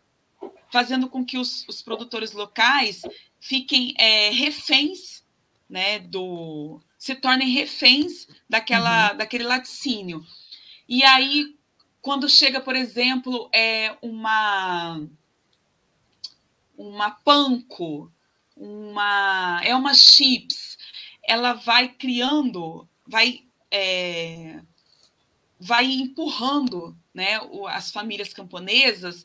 fazendo com que os, os produtores locais fiquem é, reféns, né, do se tornem reféns daquela, uhum. daquele laticínio. E aí, quando chega, por exemplo, é uma uma panko, uma é uma chips, ela vai criando, vai é, vai empurrando, né, as famílias camponesas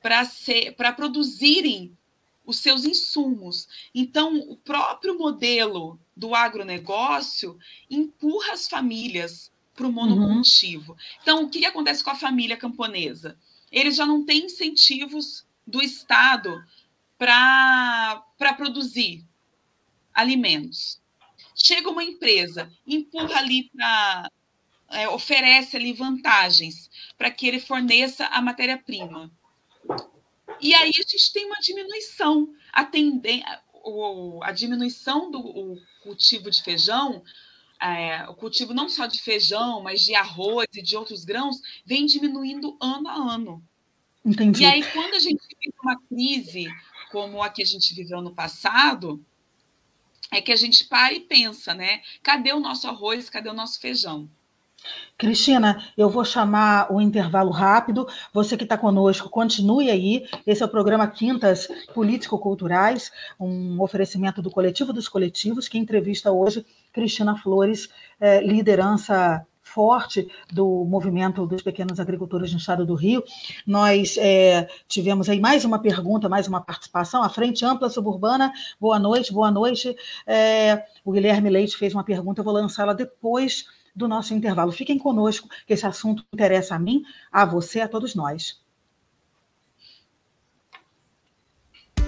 para produzirem os seus insumos. Então, o próprio modelo do agronegócio empurra as famílias para o monocultivo. Uhum. Então, o que acontece com a família camponesa? Eles já não têm incentivos do Estado para produzir alimentos. Chega uma empresa, empurra ali para. É, oferece ali vantagens para que ele forneça a matéria-prima. E aí a gente tem uma diminuição. A, tenden a diminuição do cultivo de feijão, é, o cultivo não só de feijão, mas de arroz e de outros grãos, vem diminuindo ano a ano. Entendi. E aí, quando a gente vive uma crise como a que a gente viveu no passado, é que a gente para e pensa, né? Cadê o nosso arroz? Cadê o nosso feijão? Cristina, eu vou chamar o intervalo rápido. Você que está conosco, continue aí. Esse é o programa Quintas Político-Culturais, um oferecimento do Coletivo dos Coletivos, que entrevista hoje Cristina Flores, é, liderança forte do movimento dos pequenos agricultores no estado do Rio. Nós é, tivemos aí mais uma pergunta, mais uma participação. A Frente Ampla Suburbana, boa noite, boa noite. É, o Guilherme Leite fez uma pergunta, eu vou lançá-la depois do nosso intervalo. Fiquem conosco, que esse assunto interessa a mim, a você, a todos nós.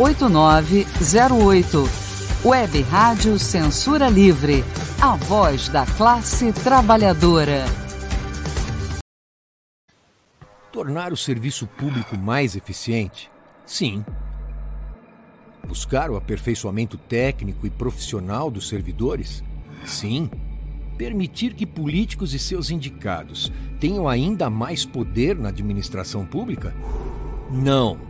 8908. Web Rádio Censura Livre, a voz da classe trabalhadora. Tornar o serviço público mais eficiente? Sim. Buscar o aperfeiçoamento técnico e profissional dos servidores? Sim permitir que políticos e seus indicados tenham ainda mais poder na administração pública? Não.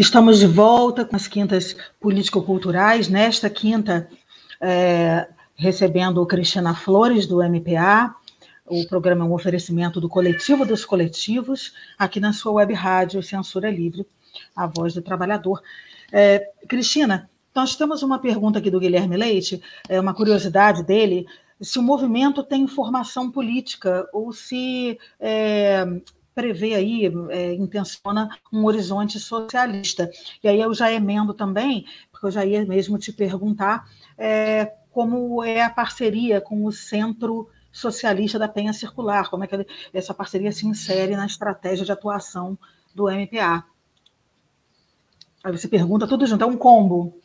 Estamos de volta com as quintas político-culturais. Nesta quinta, é, recebendo Cristina Flores, do MPA. O programa é um oferecimento do Coletivo dos Coletivos, aqui na sua web rádio Censura Livre, a voz do trabalhador. É, Cristina, nós temos uma pergunta aqui do Guilherme Leite, é uma curiosidade dele, se o movimento tem formação política ou se é, prevê aí, é, intenciona um horizonte socialista. E aí eu já emendo também, porque eu já ia mesmo te perguntar é, como é a parceria com o Centro Socialista da Penha Circular, como é que essa parceria se insere na estratégia de atuação do MPA. Aí você pergunta tudo junto, é um combo.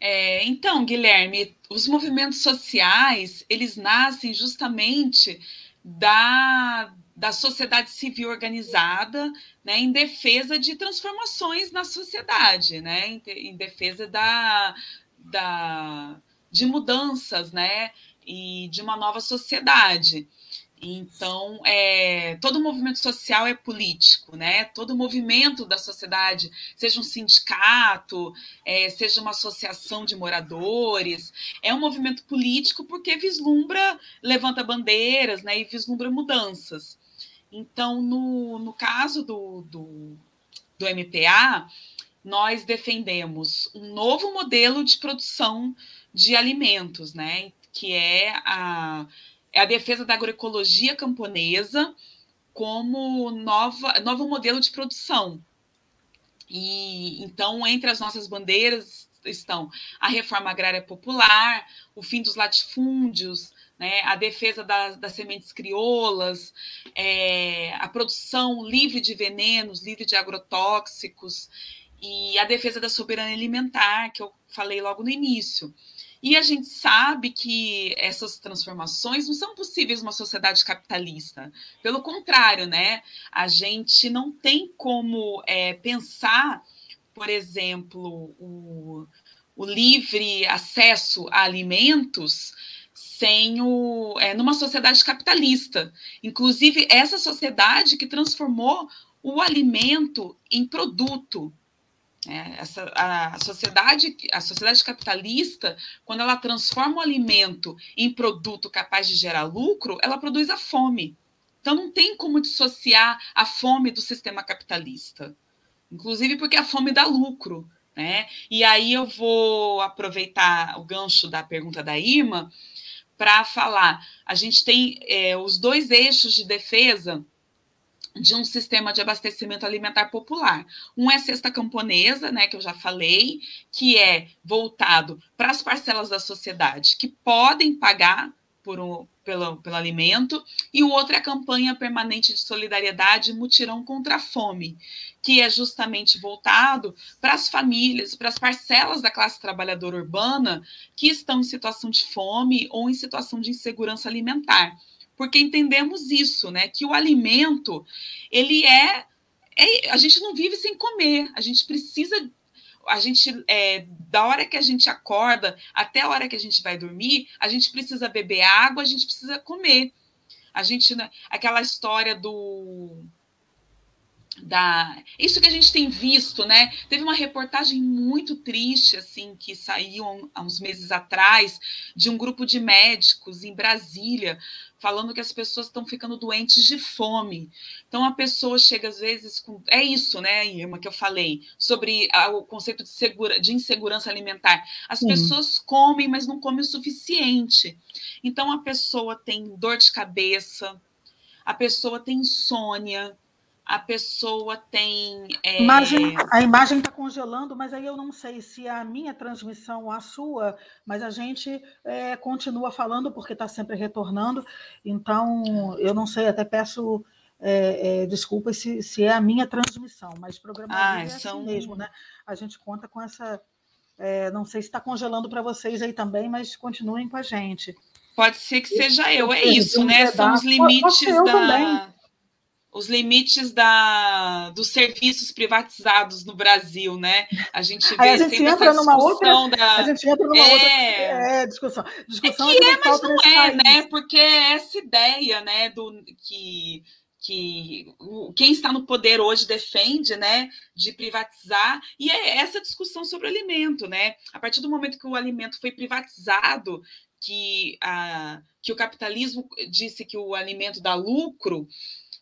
É, então, Guilherme, os movimentos sociais, eles nascem justamente da, da sociedade civil organizada, né, em defesa de transformações na sociedade, né, em, em defesa da, da, de mudanças, né, e de uma nova sociedade. Então, é, todo movimento social é político, né? Todo movimento da sociedade, seja um sindicato, é, seja uma associação de moradores, é um movimento político porque vislumbra, levanta bandeiras, né? E vislumbra mudanças. Então, no, no caso do, do, do MPA, nós defendemos um novo modelo de produção de alimentos, né? Que é a, é a defesa da agroecologia camponesa como nova, novo modelo de produção. E então, entre as nossas bandeiras estão a reforma agrária popular, o fim dos latifúndios, né, a defesa das, das sementes crioulas, é, a produção livre de venenos, livre de agrotóxicos, e a defesa da soberania alimentar, que eu falei logo no início. E a gente sabe que essas transformações não são possíveis numa sociedade capitalista. Pelo contrário, né? A gente não tem como é, pensar, por exemplo, o, o livre acesso a alimentos sem o, é, numa sociedade capitalista. Inclusive, essa sociedade que transformou o alimento em produto. É, essa, a, sociedade, a sociedade capitalista, quando ela transforma o alimento em produto capaz de gerar lucro, ela produz a fome. Então, não tem como dissociar a fome do sistema capitalista. Inclusive porque a fome dá lucro. Né? E aí eu vou aproveitar o gancho da pergunta da Irma para falar. A gente tem é, os dois eixos de defesa de um sistema de abastecimento alimentar popular. Um é a cesta camponesa, né, que eu já falei, que é voltado para as parcelas da sociedade que podem pagar por um, pelo, pelo alimento, e o outro é a campanha permanente de solidariedade Mutirão contra a Fome, que é justamente voltado para as famílias, para as parcelas da classe trabalhadora urbana que estão em situação de fome ou em situação de insegurança alimentar porque entendemos isso, né? Que o alimento ele é, é a gente não vive sem comer, a gente precisa a gente é, da hora que a gente acorda até a hora que a gente vai dormir, a gente precisa beber água, a gente precisa comer. A gente né, aquela história do da isso que a gente tem visto, né? Teve uma reportagem muito triste assim que saiu há uns meses atrás de um grupo de médicos em Brasília falando que as pessoas estão ficando doentes de fome. Então a pessoa chega às vezes com é isso, né, Irma, que eu falei sobre a, o conceito de, segura, de insegurança alimentar. As Sim. pessoas comem, mas não comem o suficiente. Então a pessoa tem dor de cabeça, a pessoa tem insônia, a pessoa tem. É... Imagem, a imagem está congelando, mas aí eu não sei se é a minha transmissão ou a sua, mas a gente é, continua falando porque está sempre retornando. Então, eu não sei, até peço é, é desculpas se, se é a minha transmissão, mas o programa ah, é são... assim mesmo, né? A gente conta com essa. É, não sei se está congelando para vocês aí também, mas continuem com a gente. Pode ser que seja eu, é isso, né? São os limites da. Também os limites da, dos serviços privatizados no Brasil, né? A gente vê a gente entra numa outra, da... a gente entra numa é... outra é, discussão. discussão é que é, mas não é, país. né? Porque é essa ideia, né, do que que quem está no poder hoje defende, né, de privatizar, e é essa discussão sobre o alimento, né? A partir do momento que o alimento foi privatizado, que, a, que o capitalismo disse que o alimento dá lucro,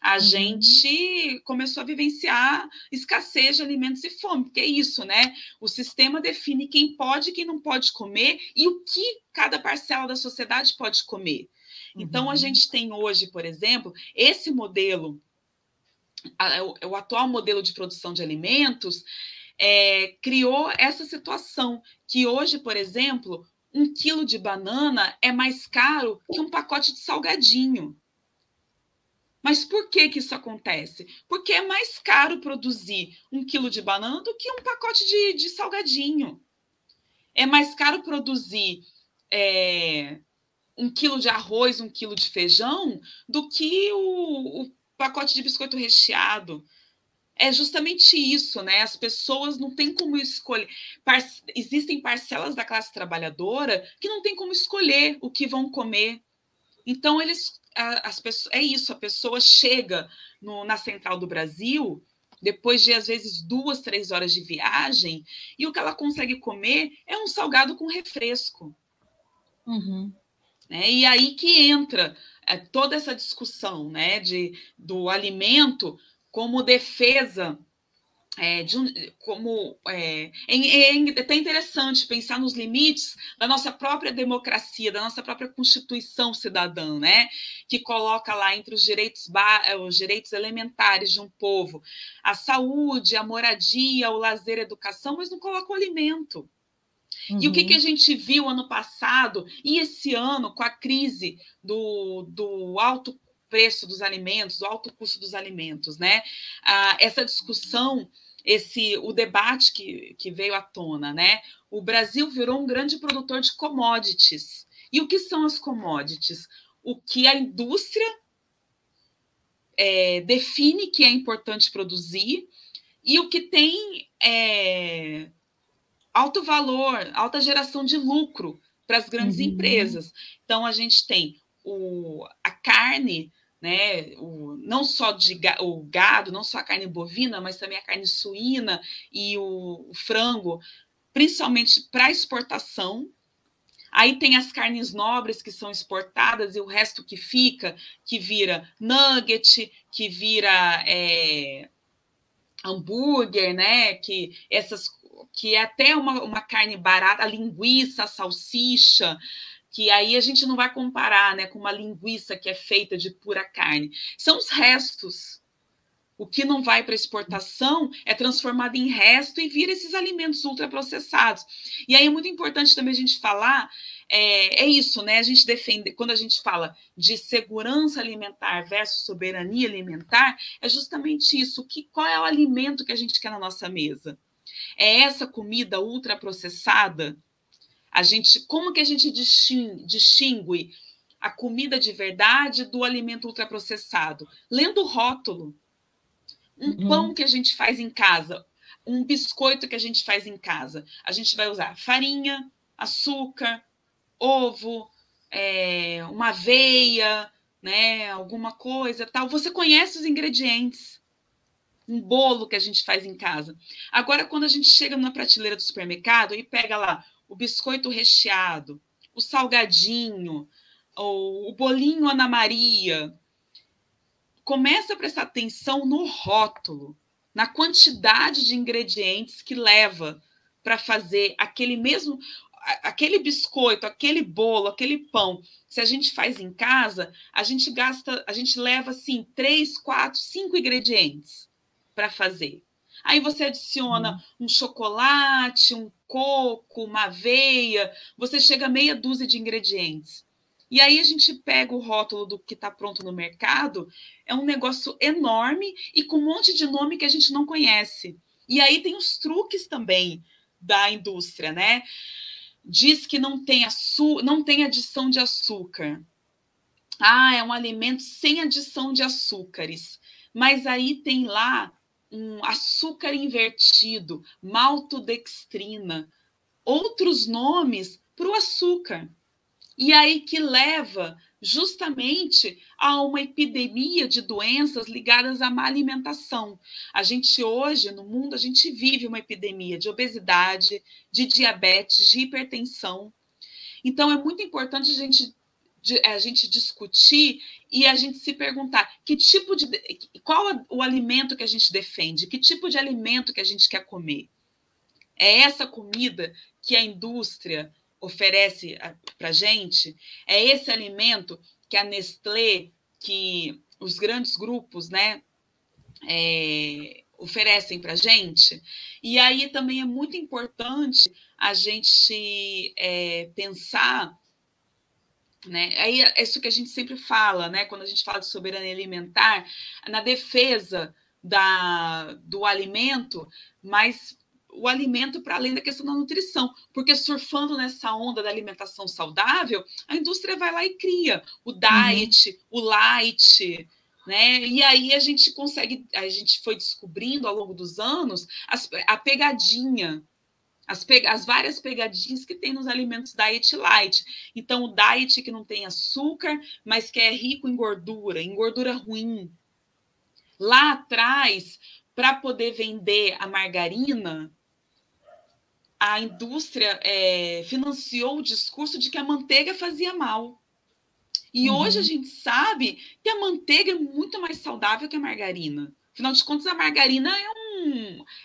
a uhum. gente começou a vivenciar escassez de alimentos e fome, porque é isso, né? O sistema define quem pode e quem não pode comer e o que cada parcela da sociedade pode comer. Então, a uhum. gente tem hoje, por exemplo, esse modelo, o, atual modelo de produção de alimentos, é, criou essa situação que hoje, por exemplo, um quilo de banana é mais caro que um pacote de salgadinho. Mas por que, que isso acontece? Porque é mais caro produzir um quilo de banana do que um pacote de, de salgadinho. É mais caro produzir é, um quilo de arroz, um quilo de feijão, do que o, o pacote de biscoito recheado. É justamente isso, né? As pessoas não têm como escolher. Par... Existem parcelas da classe trabalhadora que não têm como escolher o que vão comer. Então, eles as pessoas, é isso, a pessoa chega no, na central do Brasil, depois de às vezes duas, três horas de viagem, e o que ela consegue comer é um salgado com refresco. Uhum. Né? E aí que entra é, toda essa discussão né, de, do alimento como defesa é, de um, como é, é, é, até interessante pensar nos limites da nossa própria democracia, da nossa própria constituição cidadã, né? Que coloca lá entre os direitos, é, os direitos elementares de um povo a saúde, a moradia, o lazer, a educação, mas não coloca o alimento. Uhum. E o que, que a uhum. gente viu ano passado e esse ano com a crise do, do alto preço dos alimentos, do alto custo dos alimentos, né? Ah, essa discussão, esse o debate que, que veio à tona, né? O Brasil virou um grande produtor de commodities. E o que são as commodities? O que a indústria é, define que é importante produzir e o que tem é, alto valor, alta geração de lucro para as grandes uhum. empresas. Então, a gente tem o, a carne né? O, não só de, o gado, não só a carne bovina, mas também a carne suína e o, o frango, principalmente para exportação. Aí tem as carnes nobres que são exportadas e o resto que fica, que vira nugget, que vira é, hambúrguer, né? Que essas que é até uma, uma carne barata, a linguiça, a salsicha, que aí a gente não vai comparar né, com uma linguiça que é feita de pura carne. São os restos. O que não vai para exportação é transformado em resto e vira esses alimentos ultraprocessados. E aí é muito importante também a gente falar, é, é isso, né? A gente defende, quando a gente fala de segurança alimentar versus soberania alimentar, é justamente isso. Que, qual é o alimento que a gente quer na nossa mesa? É essa comida ultraprocessada a gente, como que a gente distingue a comida de verdade do alimento ultraprocessado? Lendo o rótulo. Um uhum. pão que a gente faz em casa, um biscoito que a gente faz em casa. A gente vai usar farinha, açúcar, ovo, é, uma aveia, né, alguma coisa tal. Você conhece os ingredientes. Um bolo que a gente faz em casa. Agora, quando a gente chega na prateleira do supermercado e pega lá o biscoito recheado, o salgadinho, ou o bolinho Ana Maria. Começa a prestar atenção no rótulo, na quantidade de ingredientes que leva para fazer aquele mesmo aquele biscoito, aquele bolo, aquele pão, se a gente faz em casa, a gente gasta, a gente leva assim três, quatro, cinco ingredientes para fazer. Aí você adiciona uhum. um chocolate, um coco, uma aveia, você chega a meia dúzia de ingredientes. E aí a gente pega o rótulo do que está pronto no mercado, é um negócio enorme e com um monte de nome que a gente não conhece. E aí tem os truques também da indústria, né? Diz que não tem, açu não tem adição de açúcar. Ah, é um alimento sem adição de açúcares. Mas aí tem lá um açúcar invertido, maltodextrina, outros nomes para o açúcar. E aí que leva justamente a uma epidemia de doenças ligadas à má alimentação. A gente hoje, no mundo, a gente vive uma epidemia de obesidade, de diabetes, de hipertensão. Então, é muito importante a gente de, a gente discutir e a gente se perguntar que tipo de qual o alimento que a gente defende, que tipo de alimento que a gente quer comer. É essa comida que a indústria oferece para a gente? É esse alimento que a Nestlé, que os grandes grupos, né, é, oferecem para a gente? E aí também é muito importante a gente é, pensar né? Aí é isso que a gente sempre fala, né? Quando a gente fala de soberania alimentar, na defesa da, do alimento, mas o alimento para além da questão da nutrição, porque surfando nessa onda da alimentação saudável, a indústria vai lá e cria o diet, uhum. o light, né? E aí a gente consegue, a gente foi descobrindo ao longo dos anos as, a pegadinha, as, as, várias pegadinhas que tem nos alimentos diet light. Então, o diet que não tem açúcar, mas que é rico em gordura, em gordura ruim. Lá atrás, para poder vender a margarina, a indústria é, financiou o discurso de que a manteiga fazia mal. E uhum. hoje a gente sabe que a manteiga é muito mais saudável que a margarina. Afinal de contas, a margarina é um,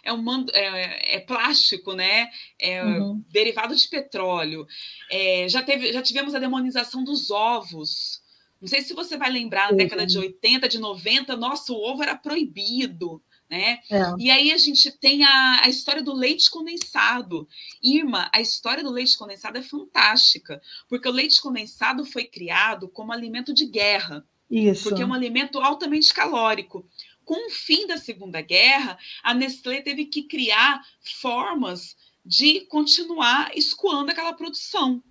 é, um, é, é plástico, né? É uhum. derivado de petróleo. É, já, teve, já tivemos a demonização dos ovos. Não sei se você vai lembrar, na década de 80, de 90, nosso ovo era proibido. Né? É. E aí a gente tem a, a história do leite condensado. Irma, a história do leite condensado é fantástica, porque o leite condensado foi criado como alimento de guerra. Isso. Porque é um alimento altamente calórico. Com o fim da Segunda Guerra, a Nestlé teve que criar formas de continuar escoando aquela produção.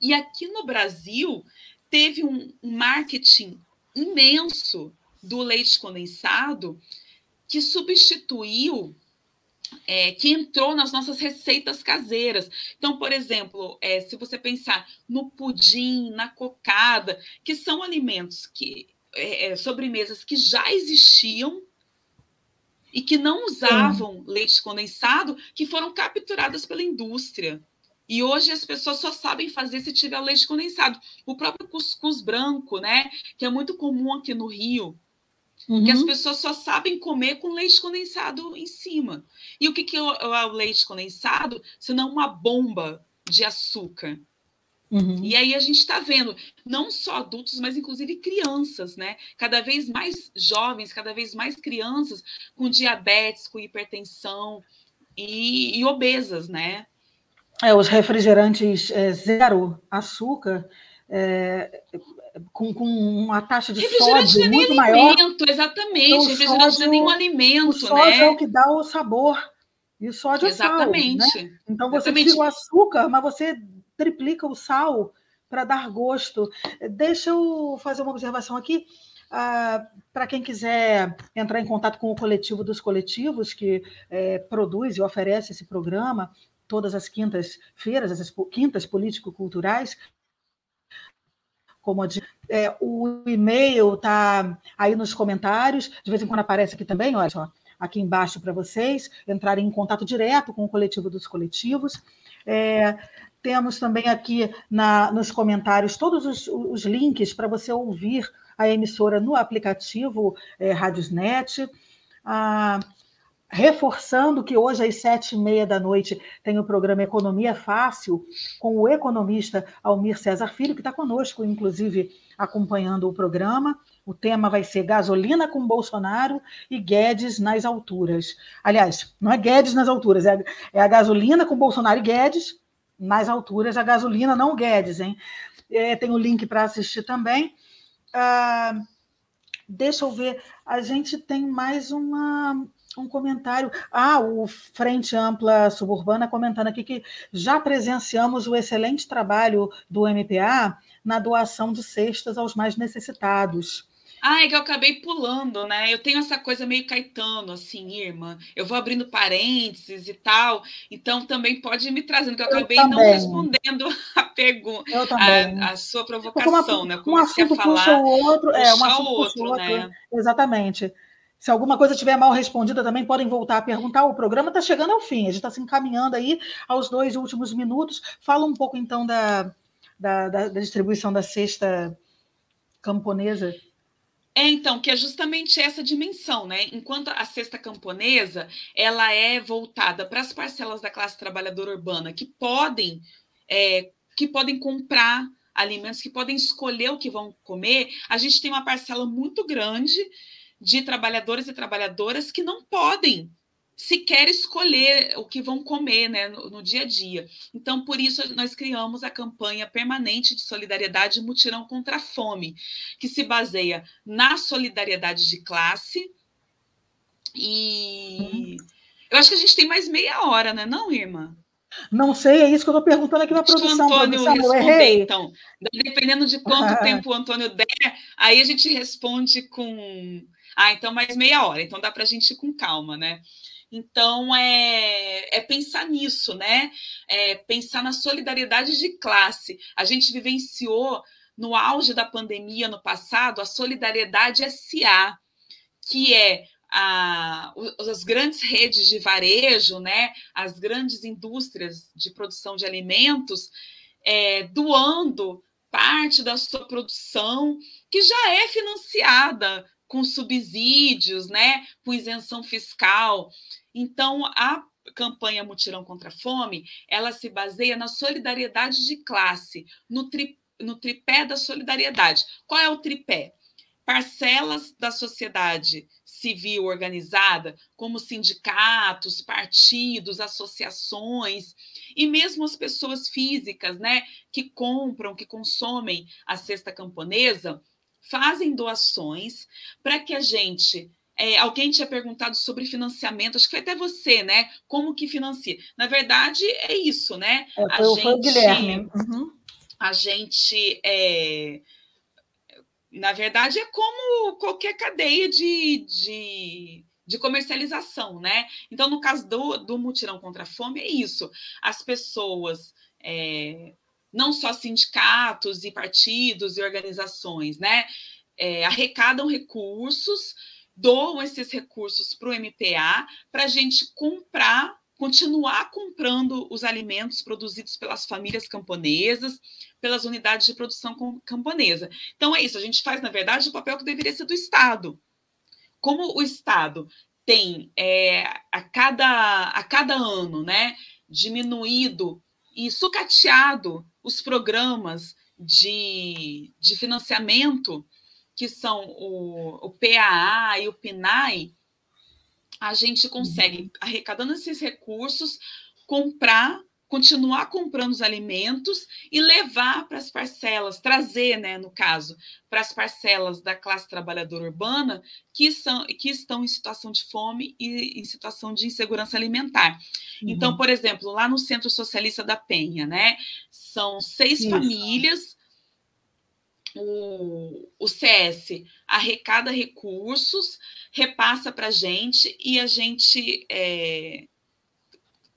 E aqui no Brasil, teve um marketing imenso do leite condensado que substituiu, é, que entrou nas nossas receitas caseiras. Então, por exemplo, é, se você pensar no pudim, na cocada, que são alimentos que é, é sobremesas que já existiam e que não usavam Sim. leite condensado, que foram capturadas pela indústria. E hoje as pessoas só sabem fazer se tiver leite condensado. O próprio cuscuz branco, né, que é muito comum aqui no Rio, Uhum. Que as uhum. pessoas só sabem comer com leite condensado em cima. E o que, que é o leite condensado? Senão uma bomba de açúcar. Uhum. E aí a gente está vendo não só adultos, mas inclusive crianças, né? Cada vez mais jovens, cada vez mais crianças com diabetes, com hipertensão e, e obesas, né? É, os refrigerantes é, zero açúcar é, com, com uma taxa de sódio muito maior. Alimento, exatamente. Então, refrigerante não é nenhum alimento, o sódio né? é o que dá o sabor. E o sódio exatamente. é sal. Né? Então você exatamente. tira o açúcar, mas você triplica o sal para dar gosto. Deixa eu fazer uma observação aqui. Ah, para quem quiser entrar em contato com o coletivo dos coletivos, que é, produz e oferece esse programa todas as quintas-feiras, as quintas político-culturais, como é, o e-mail está aí nos comentários, de vez em quando aparece aqui também, olha só, aqui embaixo para vocês entrarem em contato direto com o coletivo dos coletivos. É, temos também aqui na, nos comentários todos os, os links para você ouvir a emissora no aplicativo é, Radiosnet. Ah, reforçando que hoje às sete e meia da noite tem o programa Economia Fácil com o economista Almir César Filho, que está conosco, inclusive, acompanhando o programa. O tema vai ser gasolina com Bolsonaro e Guedes nas alturas. Aliás, não é Guedes nas alturas, é, é a gasolina com Bolsonaro e Guedes nas alturas, a gasolina, não o Guedes, hein? É, tem o link para assistir também. Ah, deixa eu ver, a gente tem mais uma, um comentário. Ah, o Frente Ampla Suburbana comentando aqui que já presenciamos o excelente trabalho do MPA na doação de cestas aos mais necessitados. Ah, é que eu acabei pulando, né? Eu tenho essa coisa meio Caetano, assim, Irmã. Eu vou abrindo parênteses e tal. Então também pode ir me trazendo, que eu acabei [laughs] eu não respondendo a pergunta, a, a, sua provocação, uma, né? Como um assunto falar, puxa o outro, é, um assunto outro, puxa o outro, né? Exatamente. Se alguma coisa tiver mal respondida, também podem voltar a perguntar. O programa está chegando ao fim, a gente está se encaminhando aí aos dois últimos minutos. Fala um pouco, então, da, da, da, da distribuição da cesta camponesa. É, então, que é justamente essa dimensão, né? Enquanto a cesta camponesa, ela é voltada para as parcelas da classe trabalhadora urbana que podem, é, que podem comprar alimentos, que podem escolher o que vão comer, a gente tem uma parcela muito grande de trabalhadores e trabalhadoras que não podem sequer escolher o que vão comer né, no, no, dia a dia. Então, por isso, nós criamos a campanha permanente de solidariedade Mutirão contra a Fome, que se baseia na solidariedade de classe. E hum. eu acho que a gente tem mais meia hora, né, não, irmã? Não sei, é isso que eu estou perguntando aqui na produção. O Antônio produção, responder, então. Dependendo de quanto [laughs] tempo o Antônio der, aí a gente responde com ah, então mais meia hora, então dá para a gente ir com calma, né? Então, é, é pensar nisso, né? É pensar na solidariedade de classe. A gente vivenciou, no auge da pandemia no passado, a solidariedade SA, que é a, as grandes redes de varejo, né? As grandes indústrias de produção de alimentos é, doando parte da sua produção que já é financiada com subsídios, né, com isenção fiscal. Então, a campanha Mutirão contra a Fome, ela se baseia na solidariedade de classe, no, tri, no tripé da solidariedade. Qual é o tripé? Parcelas da sociedade civil organizada, como sindicatos, partidos, associações, e mesmo as pessoas físicas, né, que compram, que consomem a cesta camponesa, fazem doações para que a gente é, alguém tinha perguntado sobre financiamento, acho que foi até você, né? Como que financia? Na verdade, é isso, né? É, foi, a gente, foi o Guilherme. Uhum. A gente. É, na verdade, é como qualquer cadeia de, de, de, comercialização, né? Então, no caso do, do mutirão contra a fome, é isso. As pessoas. É, não só sindicatos e partidos e organizações, né? É, arrecadam recursos doam esses recursos para o MPA para a gente comprar, continuar comprando os alimentos produzidos pelas famílias camponesas, pelas unidades de produção camponesa. Então é isso, a gente faz, na verdade, o papel que deveria ser do Estado. Como o Estado tem é, a, cada, a cada ano né, diminuído e sucateado os programas de, de financiamento que são o, o PAA e o PNAE, a gente consegue, uhum. arrecadando esses recursos, comprar, continuar comprando os alimentos e levar para as parcelas, trazer, né, no caso, para as parcelas da classe trabalhadora urbana que, são, que estão em situação de fome e em situação de insegurança alimentar. Então, uhum. Então, por exemplo, lá no Centro Socialista da Penha, né, são seis Isso. famílias o, o CS arrecada recursos, repassa para a gente e a gente é,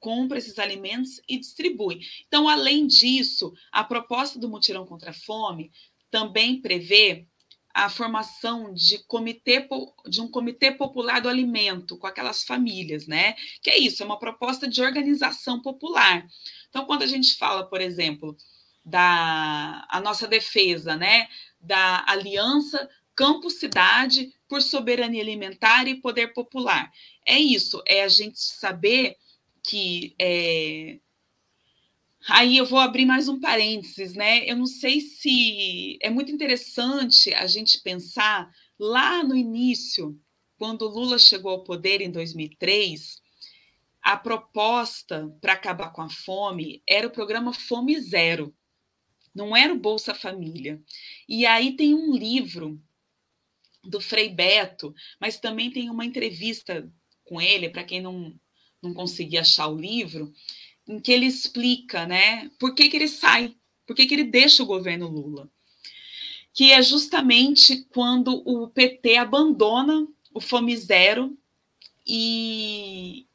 compra esses alimentos e distribui. Então, além disso, a proposta do Mutirão contra a Fome também prevê a formação de comitê de um comitê popular do alimento com aquelas famílias, né? Que é isso, é uma proposta de organização popular. Então, quando a gente fala, por exemplo, da a nossa defesa, né, da aliança campo-cidade por soberania alimentar e poder popular. É isso, é a gente saber que é... Aí eu vou abrir mais um parênteses, né? Eu não sei se é muito interessante a gente pensar lá no início, quando Lula chegou ao poder em 2003, a proposta para acabar com a fome era o programa Fome Zero não era o Bolsa Família. E aí tem um livro do Frei Beto, mas também tem uma entrevista com ele, para quem não, não conseguir achar o livro, em que ele explica né, por que, que ele sai, por que, que ele deixa o governo Lula. Que é justamente quando o PT abandona o Fome Zero e,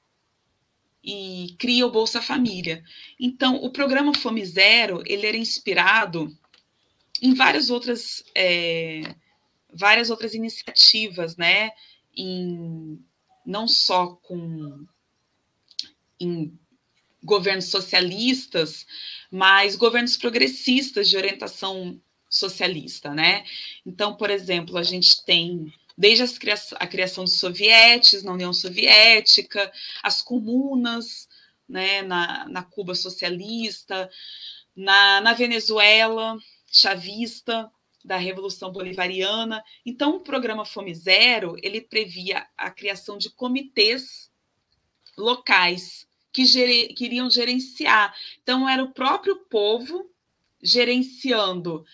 e cria o Bolsa Família. Então, o programa Fome Zero ele era inspirado em várias outras é, várias outras iniciativas, né? Em, não só com em governos socialistas, mas governos progressistas de orientação socialista, né? Então, por exemplo, a gente tem desde a criação dos sovietes na União Soviética, as comunas né, na, na Cuba socialista, na, na Venezuela chavista, da Revolução Bolivariana. Então, o programa Fome Zero, ele previa a criação de comitês locais que, ger, que iriam gerenciar. Então, era o próprio povo gerenciando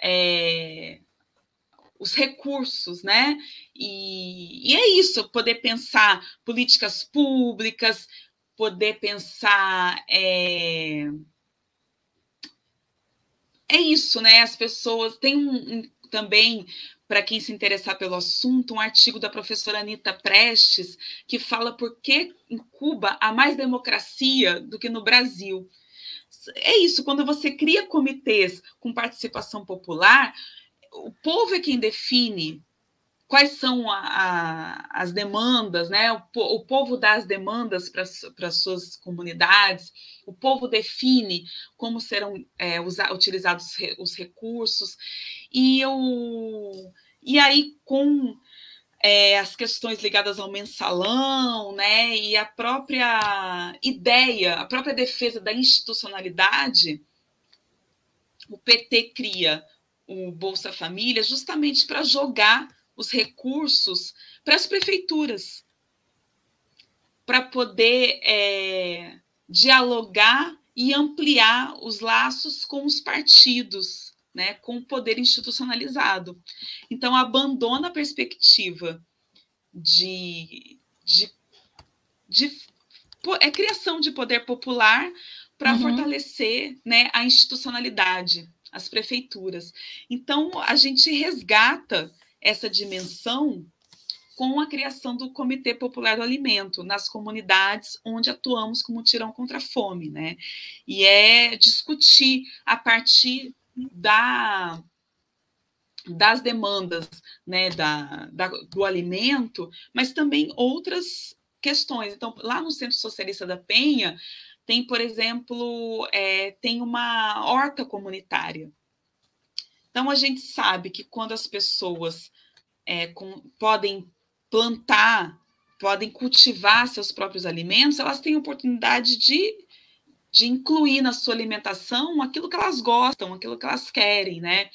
é, os recursos, né? E, e, é isso, poder pensar políticas públicas, poder pensar. É, é isso, né? As pessoas. Um, um também, para quem se interessar pelo assunto, um artigo da professora Anita Prestes, que fala por que em Cuba há mais democracia do que no Brasil. É isso, quando você cria comitês com participação popular, o povo é quem define quais são a, a, as demandas, né? O, o, povo dá as demandas para as suas comunidades, o povo define como serão é, usa, utilizados os recursos, e, eu, e aí com é, as questões ligadas ao mensalão, né? E a própria ideia, a própria defesa da institucionalidade, o PT cria o Bolsa Família justamente para jogar os recursos para as prefeituras, para poder é, dialogar e ampliar os laços com os partidos, né, com o poder institucionalizado. Então, abandona a perspectiva de, de, de é criação de poder popular para uhum. fortalecer né, a institucionalidade, as prefeituras. Então, a gente resgata essa dimensão com a criação do Comitê Popular do Alimento nas comunidades onde atuamos como tirão contra a fome, né? E é discutir a partir da das demandas né, da, da, do alimento, mas também outras questões. Então, lá no Centro Socialista da Penha, tem, por exemplo, é, tem uma horta comunitária. Então, a gente sabe que quando as pessoas é, com, podem plantar, podem cultivar seus próprios alimentos, elas têm oportunidade de, de incluir na sua alimentação aquilo que elas gostam, aquilo que elas querem, né?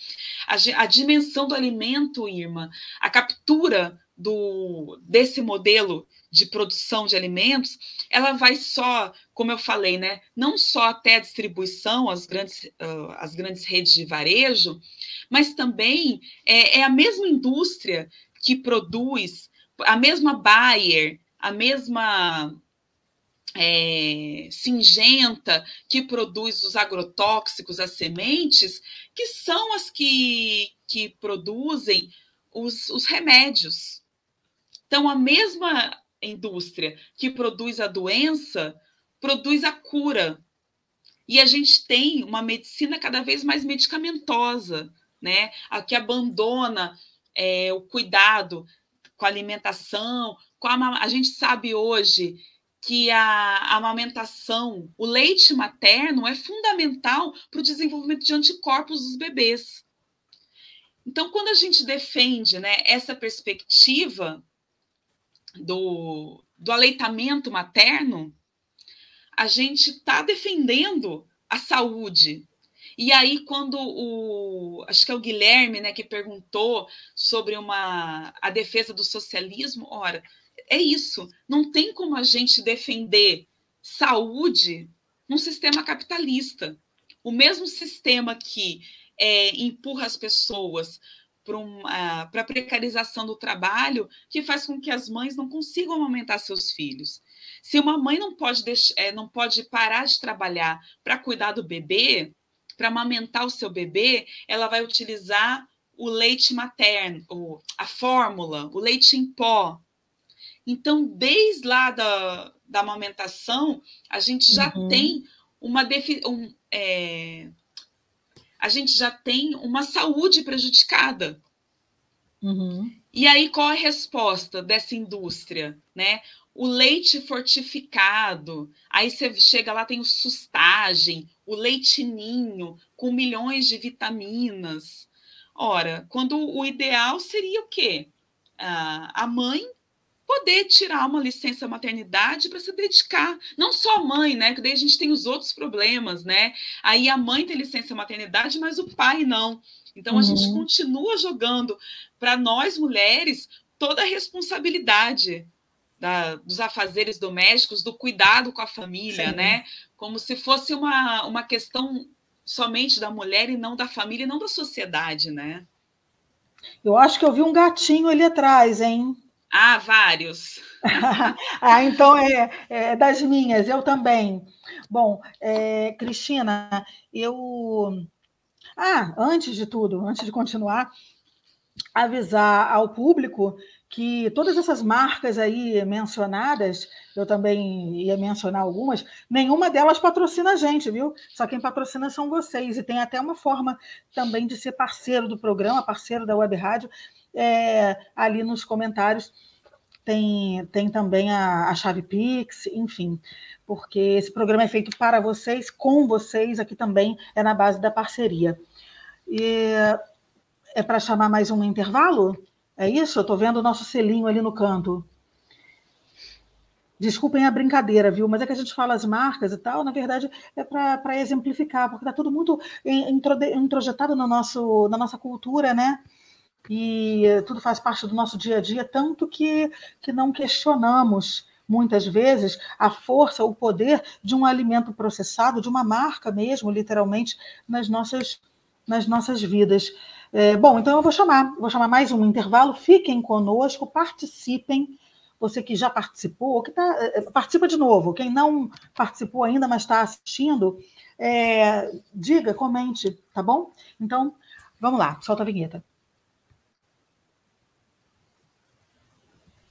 A, a dimensão do alimento, Irma, a captura do, desse modelo de produção de alimentos, ela vai só, como eu falei, né, não só até a distribuição, as grandes, uh, as grandes redes de varejo, mas também é, é a mesma indústria que produz, a mesma Bayer, a mesma é, Singenta, que produz os agrotóxicos, as sementes, que são as que, que produzem os, os remédios. Então, a mesma indústria que produz a doença produz a cura. E a gente tem uma medicina cada vez mais medicamentosa, né? A que abandona é, o cuidado com a alimentação, com a, a gente sabe hoje que a, a amamentação, o leite materno é fundamental para o desenvolvimento de anticorpos dos bebês. Então, quando a gente defende né, essa perspectiva do, do aleitamento materno, a gente está defendendo a saúde. E aí, quando o. Acho que é o Guilherme né, que perguntou sobre uma, a defesa do socialismo, ora, é isso. Não tem como a gente defender saúde num sistema capitalista. O mesmo sistema que é, empurra as pessoas para a precarização do trabalho, que faz com que as mães não consigam aumentar seus filhos. Se uma mãe não pode, deixar, é, não pode parar de trabalhar para cuidar do bebê, para amamentar o seu bebê, ela vai utilizar o leite materno, a fórmula, o leite em pó. Então, desde lá da, da amamentação, a gente já uhum. tem uma um, é, a gente já tem uma saúde prejudicada. Uhum. E aí, qual a resposta dessa indústria? Né? O leite fortificado, aí você chega lá, tem o sustagem, o leite ninho, com milhões de vitaminas. Ora, quando o ideal seria o quê? Ah, a mãe poder tirar uma licença maternidade para se dedicar, não só a mãe, né? Que daí a gente tem os outros problemas, né? Aí a mãe tem licença maternidade, mas o pai não. Então uhum. a gente uhum. continua jogando para nós mulheres toda a responsabilidade da, dos afazeres domésticos, do cuidado com a família, Sim. né? Como se fosse uma, uma questão somente da mulher e não da família e não da sociedade, né? Eu acho que eu vi um gatinho ali atrás, hein? Ah, vários. [laughs] ah, então é, é, das minhas, eu também. Bom, é, Cristina, eu. Ah, antes de tudo, antes de continuar, avisar ao público que todas essas marcas aí mencionadas, eu também ia mencionar algumas, nenhuma delas patrocina a gente, viu? Só quem patrocina são vocês. E tem até uma forma também de ser parceiro do programa, parceiro da Web Rádio, é, ali nos comentários tem, tem também a, a chave Pix, enfim, porque esse programa é feito para vocês, com vocês, aqui também é na base da parceria. E é para chamar mais um intervalo? É isso? Eu estou vendo o nosso selinho ali no canto. Desculpem a brincadeira, viu? Mas é que a gente fala as marcas e tal, na verdade, é para exemplificar, porque está tudo muito introjetado no nosso, na nossa cultura, né? E tudo faz parte do nosso dia a dia, tanto que, que não questionamos muitas vezes a força, o poder de um alimento processado, de uma marca mesmo, literalmente, nas nossas, nas nossas vidas. É, bom, então eu vou chamar, vou chamar mais um intervalo. Fiquem conosco, participem você que já participou, que tá, eh, participa de novo. Quem não participou ainda, mas está assistindo, é, diga, comente, tá bom? Então, vamos lá, solta a vinheta.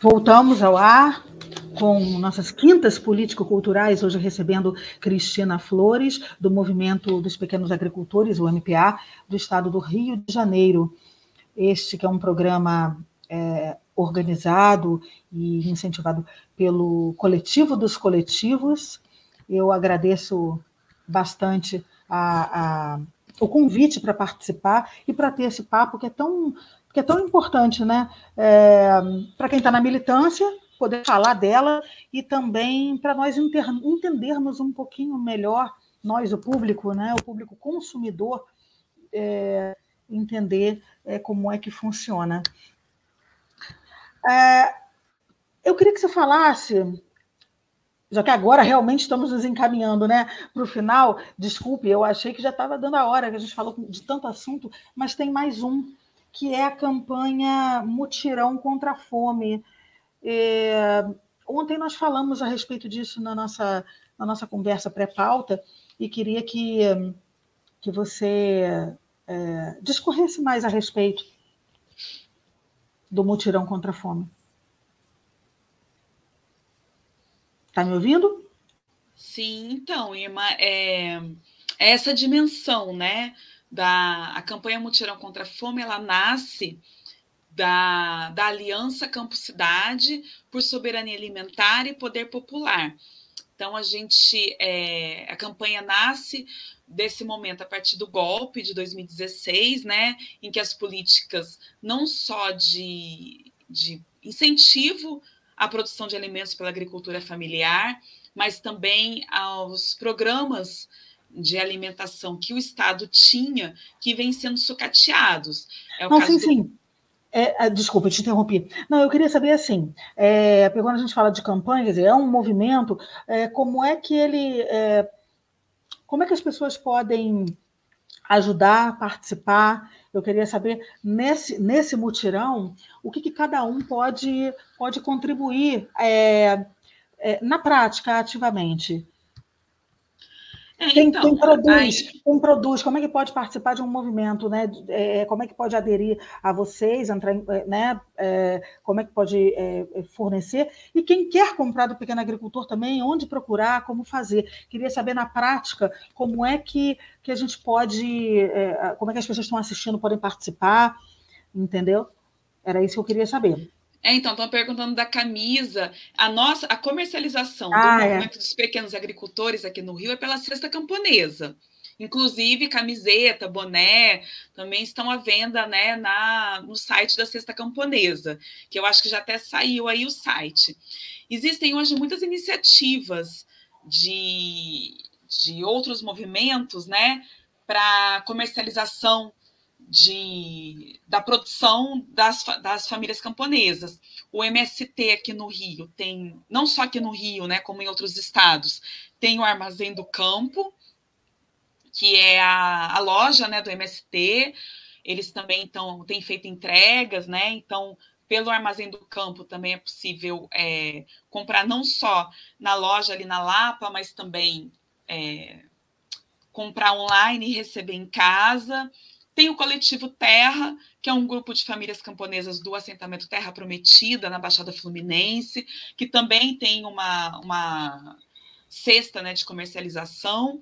Voltamos ao ar com nossas quintas político-culturais, hoje recebendo Cristina Flores, do Movimento dos Pequenos Agricultores, o MPA, do estado do Rio de Janeiro. Este que é um programa é, organizado e incentivado pelo Coletivo dos Coletivos. Eu agradeço bastante a, a, o convite para participar e para ter esse papo que é tão, que é tão importante, né? É, para quem está na militância, poder falar dela e também para nós entendermos um pouquinho melhor, nós, o público, né, o público consumidor, é, entender é, como é que funciona. É, eu queria que você falasse, já que agora realmente estamos nos encaminhando né, para o final, desculpe, eu achei que já estava dando a hora, que a gente falou de tanto assunto, mas tem mais um, que é a campanha Mutirão contra a Fome. É, ontem nós falamos a respeito disso na nossa, na nossa conversa pré-pauta e queria que, que você é, discorresse mais a respeito do mutirão contra a fome. Está me ouvindo? Sim, então, Irma, é, é essa dimensão, né, da a campanha Mutirão contra a Fome, ela nasce da, da Aliança Campo Cidade por Soberania Alimentar e Poder Popular. Então, a gente, é, a campanha nasce desse momento a partir do golpe de 2016, né, em que as políticas não só de, de incentivo à produção de alimentos pela agricultura familiar, mas também aos programas de alimentação que o Estado tinha, que vêm sendo sucateados. É o não, caso sim, do... sim. É, é, desculpa, te interrompi. Não, eu queria saber assim, é, quando a gente fala de campanha, quer dizer, é um movimento, é, como é que ele. É, como é que as pessoas podem ajudar, participar? Eu queria saber, nesse, nesse mutirão, o que, que cada um pode, pode contribuir é, é, na prática, ativamente. É, quem, então, quem, produz, aí... quem produz, como é que pode participar de um movimento, né? É, como é que pode aderir a vocês, entrar, é, né? É, como é que pode é, é, fornecer? E quem quer comprar do pequeno agricultor também, onde procurar, como fazer? Queria saber na prática como é que, que a gente pode, como é que as pessoas estão assistindo podem participar, entendeu? Era isso que eu queria saber. É, então, estão perguntando da camisa. A nossa, a comercialização ah, do é. movimento dos pequenos agricultores aqui no Rio é pela cesta camponesa. Inclusive, camiseta, boné, também estão à venda né, na, no site da Cesta Camponesa, que eu acho que já até saiu aí o site. Existem hoje muitas iniciativas de, de outros movimentos né, para comercialização de, da produção das, das famílias camponesas. O MST aqui no Rio tem, não só aqui no Rio, né, como em outros estados, tem o Armazém do Campo, que é a, a loja né, do MST. Eles também então, têm feito entregas, né? Então, pelo Armazém do Campo também é possível é, comprar não só na loja ali na Lapa, mas também é, comprar online e receber em casa. Tem o coletivo Terra, que é um grupo de famílias camponesas do assentamento Terra Prometida, na Baixada Fluminense, que também tem uma, uma cesta né, de comercialização.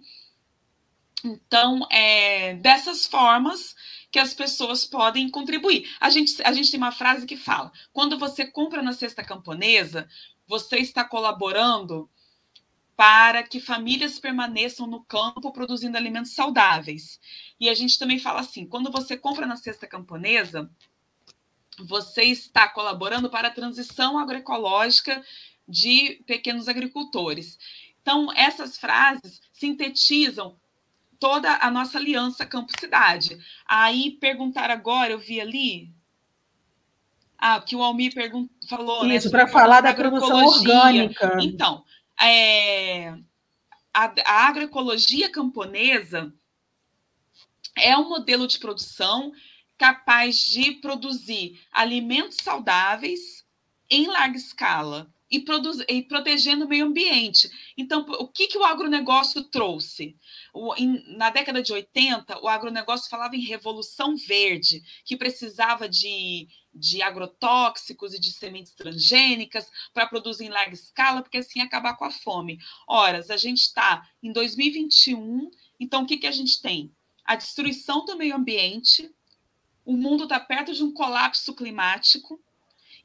Então, é dessas formas que as pessoas podem contribuir. A gente, a gente tem uma frase que fala: quando você compra na cesta camponesa, você está colaborando para que famílias permaneçam no campo produzindo alimentos saudáveis. E a gente também fala assim: quando você compra na cesta camponesa, você está colaborando para a transição agroecológica de pequenos agricultores. Então, essas frases sintetizam toda a nossa aliança campo-cidade. Aí perguntar agora, eu vi ali. Ah, que o Almir pergunt... falou, né, Isso, né? para falar da produção orgânica. Então, é, a, a agroecologia camponesa é um modelo de produção capaz de produzir alimentos saudáveis em larga escala e, e protegendo o meio ambiente. Então, o que, que o agronegócio trouxe? O, em, na década de 80, o agronegócio falava em revolução verde, que precisava de, de agrotóxicos e de sementes transgênicas para produzir em larga escala, porque assim acabar com a fome. Ora, a gente está em 2021, então o que, que a gente tem? A destruição do meio ambiente, o mundo está perto de um colapso climático,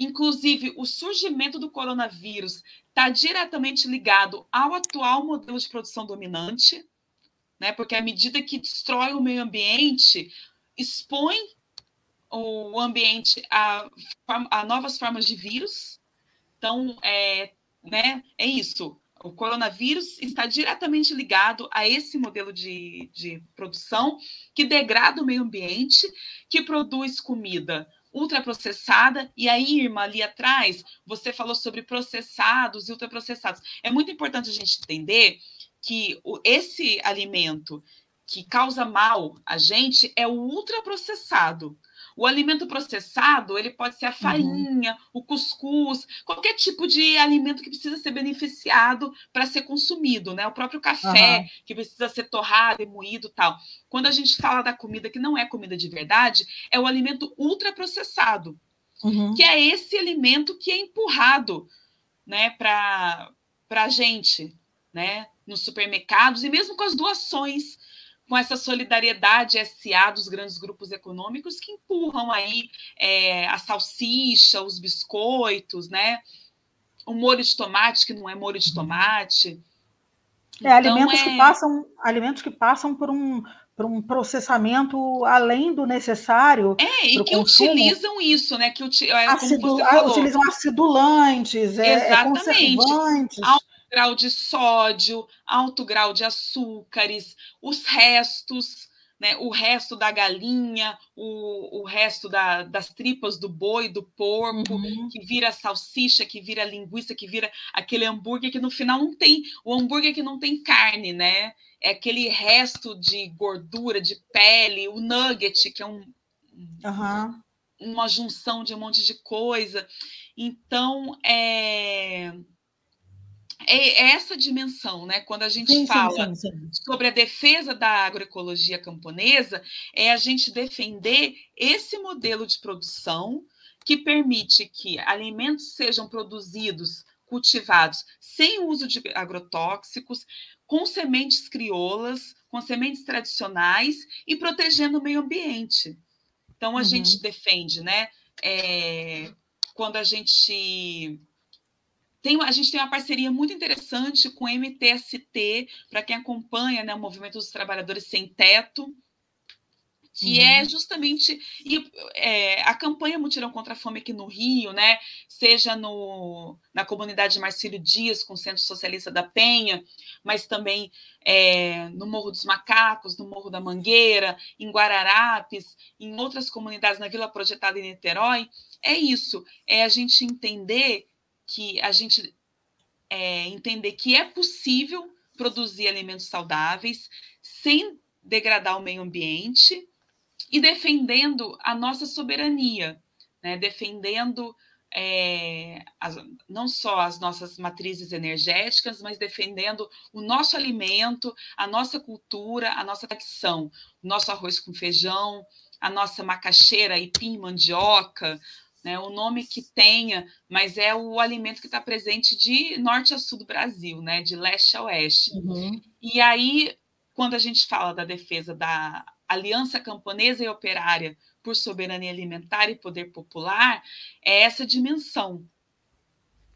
Inclusive, o surgimento do coronavírus está diretamente ligado ao atual modelo de produção dominante, né? porque à medida que destrói o meio ambiente, expõe o ambiente a, a novas formas de vírus. Então, é, né, é isso. O coronavírus está diretamente ligado a esse modelo de, de produção que degrada o meio ambiente, que produz comida ultraprocessada. E aí, Irma, ali atrás, você falou sobre processados e ultraprocessados. É muito importante a gente entender que esse alimento que causa mal a gente é o ultraprocessado. O alimento processado, ele pode ser a uhum. farinha, uhum. o cuscuz, qualquer tipo de alimento que precisa ser beneficiado para ser consumido, né? O próprio café, uhum. que precisa ser torrado e moído tal. Quando a gente fala da comida que não é comida de verdade, é o alimento ultraprocessado, uhum. que é esse alimento que é empurrado, né, para a gente, né, nos supermercados e mesmo com as doações com essa solidariedade SA dos grandes grupos econômicos que empurram aí é, a salsicha, os biscoitos, né? O molho de tomate, que não é molho de uhum. tomate. É, então, alimentos, é... Que passam, alimentos que passam por um, por um processamento além do necessário. É, e que consumo. utilizam isso, né? Que uti... É, Acidu... utilizam acidulantes, é, é conservantes grau de sódio, alto grau de açúcares, os restos, né, o resto da galinha, o, o resto da, das tripas do boi, do porco, uhum. que vira salsicha, que vira linguiça, que vira aquele hambúrguer que no final não tem, o hambúrguer que não tem carne, né? É aquele resto de gordura, de pele, o nugget, que é um, uhum. uma junção de um monte de coisa. Então, é é, essa dimensão, né? Quando a gente sim, fala sim, sim, sobre a defesa da agroecologia camponesa, é a gente defender esse modelo de produção que permite que alimentos sejam produzidos, cultivados sem uso de agrotóxicos, com sementes crioulas, com sementes tradicionais e protegendo o meio ambiente. Então a uhum. gente defende, né? É, quando a gente tem, a gente tem uma parceria muito interessante com o MTST, para quem acompanha né, o movimento dos trabalhadores sem teto, que é uhum. é justamente e, é, a campanha Mutirão contra a Fome aqui no Rio, né? Seja no, na comunidade Marcílio Dias, com o Centro Socialista da Penha, mas também é, no Morro dos Macacos, no Morro da Mangueira, em Guararapes, em outras comunidades na Vila Projetada em Niterói, é isso, é a gente entender que a gente é, entender que é possível produzir alimentos saudáveis sem degradar o meio ambiente e defendendo a nossa soberania, né? defendendo é, as, não só as nossas matrizes energéticas, mas defendendo o nosso alimento, a nossa cultura, a nossa tradição, o nosso arroz com feijão, a nossa macaxeira, aipim, mandioca, né, o nome que tenha, mas é o alimento que está presente de norte a sul do Brasil, né, de leste a oeste. Uhum. E aí, quando a gente fala da defesa da Aliança Camponesa e Operária por Soberania Alimentar e Poder Popular, é essa dimensão.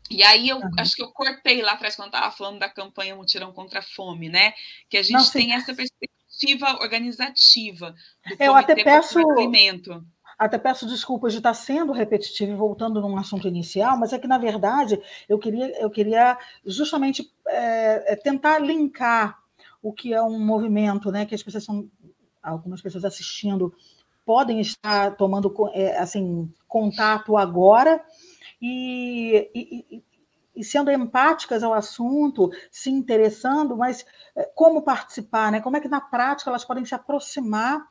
E aí eu uhum. acho que eu cortei lá atrás quando estava falando da campanha Mutirão contra a Fome, né? Que a gente Não, tem essa perspectiva organizativa do eu até peço alimento. Até peço desculpas de estar sendo repetitivo e voltando num assunto inicial, mas é que, na verdade, eu queria, eu queria justamente é, tentar linkar o que é um movimento, né, que as pessoas são algumas pessoas assistindo podem estar tomando é, assim contato agora e, e, e, sendo empáticas ao assunto, se interessando, mas como participar, né? Como é que na prática elas podem se aproximar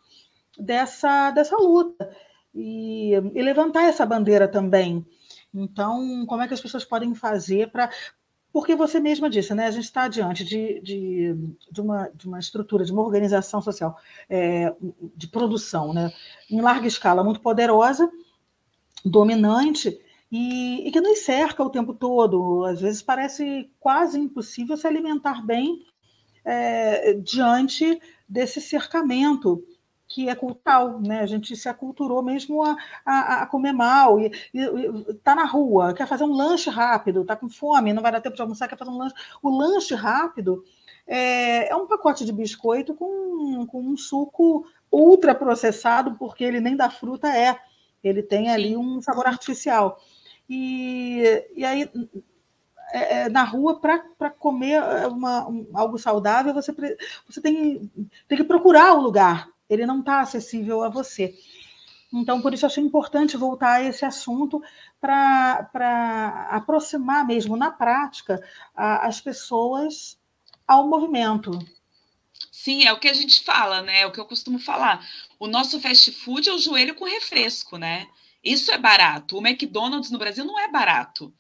dessa, dessa luta e, e levantar essa bandeira também. Então, como é que as pessoas podem fazer para porque você mesma disse, né? A gente está diante de, de, de, uma, de uma estrutura, de uma organização social é, de produção, né? Em larga escala, muito poderosa, dominante, e, e, que nos cerca o tempo todo. Às vezes parece quase impossível se alimentar bem é, diante desse cercamento que é cultural, né? A gente se aculturou mesmo a, a, a comer mal e, está na rua, quer fazer um lanche rápido, está com fome, não vai dar tempo de almoçar, quer fazer um lanche. O lanche rápido é, é um pacote de biscoito com, com um suco ultra processado, porque ele nem da fruta é, ele tem ali um sabor artificial. E, e aí é, é na rua para comer uma, um, algo saudável, você, você tem, tem que procurar o lugar ele não está acessível a você. Então, por isso, achei importante voltar a esse assunto para aproximar mesmo, na prática, a, as pessoas ao movimento. Sim, é o que a gente fala, né? É o que eu costumo falar. O nosso fast food é o joelho com refresco, né? Isso é barato. O McDonald's no Brasil não é barato.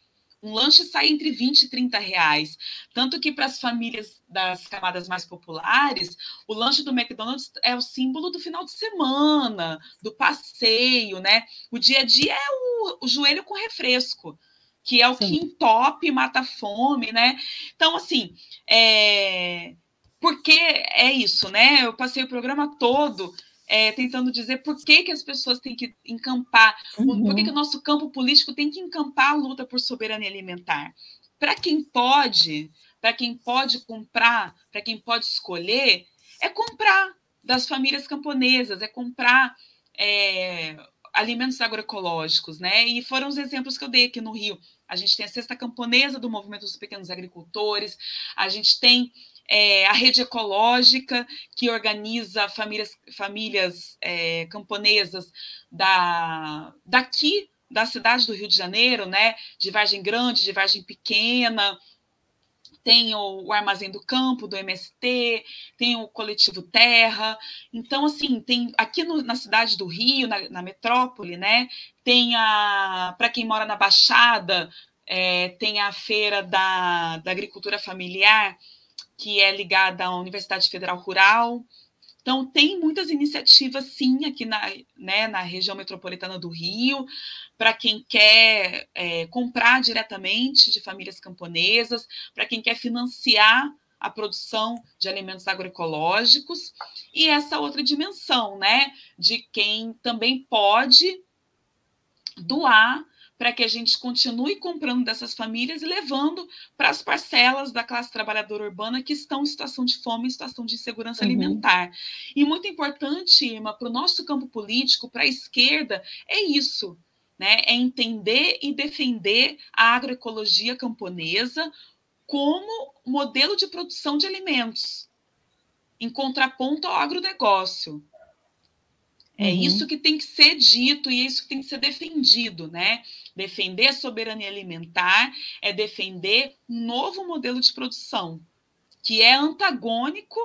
Um lanche sai entre 20 e 30 reais. Tanto que para as famílias das camadas mais populares, o lanche do McDonald's é o símbolo do final de semana, do passeio, né? O dia a dia é o, o joelho com refresco, que é o Sim. que entope, mata a fome, né? Então, assim, é... porque é isso, né? Eu passei o programa todo é, tentando dizer por que, que as pessoas têm que encampar, uhum. por que, que o nosso campo político tem que encampar a luta por soberania alimentar. Para quem pode, para quem pode comprar, para quem pode escolher, é comprar das famílias camponesas, é comprar é, alimentos agroecológicos, né? E foram os exemplos que eu dei aqui no Rio. A gente tem a cesta camponesa do movimento dos pequenos agricultores, a gente tem é, a rede ecológica, que organiza famílias, famílias é, camponesas da, daqui, da cidade do Rio de Janeiro, né? de Vargem Grande, de Vargem Pequena, tem o, o, Armazém do Campo, do MST, tem o Coletivo Terra. Então, assim, tem aqui no, na cidade do Rio, na, na metrópole, né? Tem a, para quem mora na Baixada, é, tem a feira da, da agricultura familiar, que é ligada à Universidade Federal Rural. Então, tem muitas iniciativas, sim, aqui na, né, na região metropolitana do Rio, para quem quer é, comprar diretamente de famílias camponesas, para quem quer financiar a produção de alimentos agroecológicos, e essa outra dimensão, né, de quem também pode doar para que a gente continue comprando dessas famílias e levando para as parcelas da classe trabalhadora urbana que estão em situação de fome, em situação de insegurança uhum. alimentar. E muito importante, Irma, para o nosso campo político, para a esquerda, é isso. Né, é entender e defender a agroecologia camponesa como modelo de produção de alimentos, em contraponto ao agronegócio. É uhum. isso que tem que ser dito e é isso que tem que ser defendido, né? Defender a soberania alimentar é defender um novo modelo de produção que é antagônico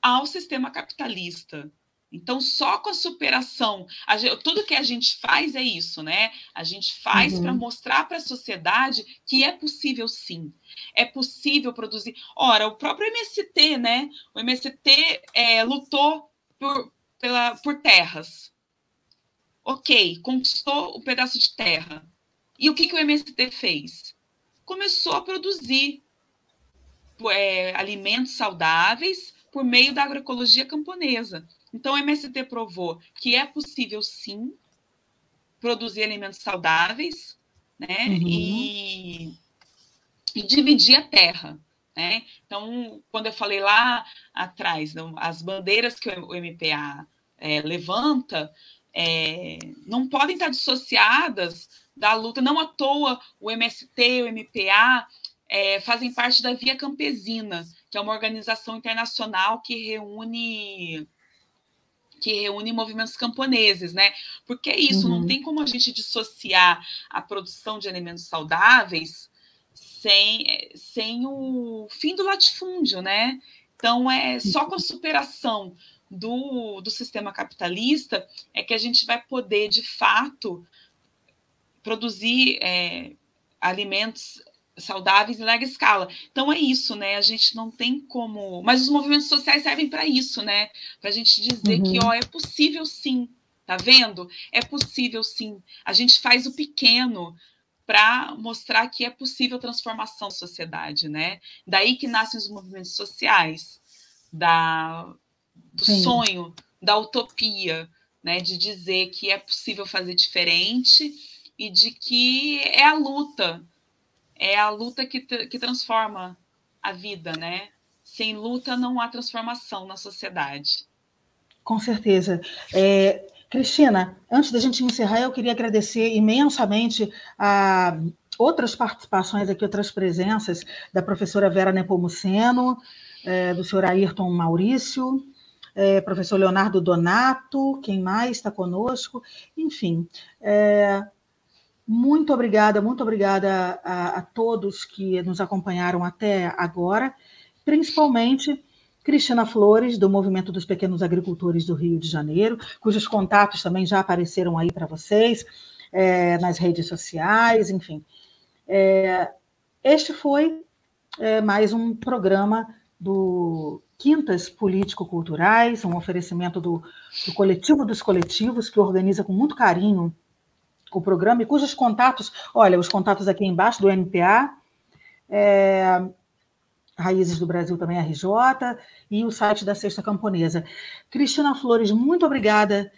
ao sistema capitalista. Então, só com a superação, a gente, tudo que a gente faz é isso, né? A gente faz uhum. para mostrar para a sociedade que é possível sim. É possível produzir. Ora, o próprio MST, né? O MST é, lutou por, pela, por terras. Ok, conquistou o um pedaço de terra. E o que, que o MST fez? Começou a produzir é, alimentos saudáveis por meio da agroecologia camponesa. Então, o MST provou que é possível, sim, produzir alimentos saudáveis né? Uhum. E, e dividir a terra. Né? Então, quando eu falei lá atrás, as bandeiras que o MPA é, levanta é, não podem estar dissociadas da luta. Não à toa o MST, o MPA é, fazem parte da Via Campesina, que é uma organização internacional que reúne que reúne movimentos camponeses, né? Porque é isso, uhum. não tem como a gente dissociar a produção de alimentos saudáveis sem, sem o fim do latifúndio, né? Então é só com a superação do, do sistema capitalista é que a gente vai poder, de fato, produzir é, alimentos saudáveis em larga escala. Então é isso, né? A gente não tem como. Mas os movimentos sociais servem para isso, né? Para a gente dizer uhum. que ó, é possível sim. Tá vendo? É possível sim. A gente faz o pequeno para mostrar que é possível transformação da sociedade, né? Daí que nascem os movimentos sociais, da do Sim. sonho, da utopia, né? De dizer que é possível fazer diferente e de que é a luta, é a luta que, que transforma a vida, né? Sem luta não há transformação na sociedade. Com certeza. É, Cristina, antes da gente encerrar, eu queria agradecer imensamente a outras participações aqui, outras presenças da professora Vera Nepomuceno, é, do senhor Ayrton Maurício, é, professor Leonardo Donato, quem mais está conosco, enfim. É, muito obrigada, muito obrigada a, a, todos que nos acompanharam até agora, principalmente Cristina Flores, do Movimento dos Pequenos Agricultores do Rio de Janeiro, cujos contatos também já apareceram aí para vocês, é, nas redes sociais, enfim. É, este foi é, mais um programa do Quintas Político-Culturais, um oferecimento do, do Coletivo dos Coletivos, que organiza com muito carinho o programa e cujos contatos, olha, os contatos aqui embaixo do NPA, é, Raízes do Brasil também, RJ, e o site da Sexta Camponesa. Cristina Flores, muito obrigada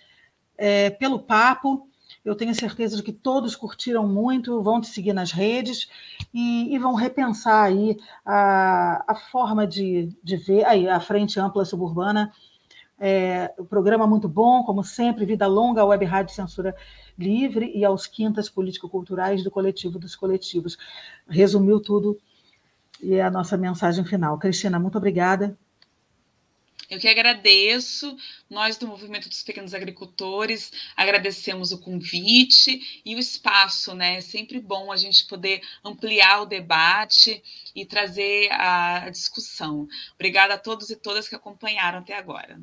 é, pelo papo. Eu tenho certeza de que todos curtiram muito, vão te seguir nas redes e, e vão repensar aí a, a forma de, de ver aí, a Frente Ampla Suburbana. É, o programa muito bom, como sempre, Vida Longa, Web Rádio Censura Livre e aos Quintas Político-Culturais do Coletivo dos Coletivos. Resumiu tudo e é a nossa mensagem final. Cristina, muito obrigada. Eu que agradeço, nós do Movimento dos Pequenos Agricultores agradecemos o convite e o espaço, né? É sempre bom a gente poder ampliar o debate e trazer a discussão. Obrigada a todos e todas que acompanharam até agora.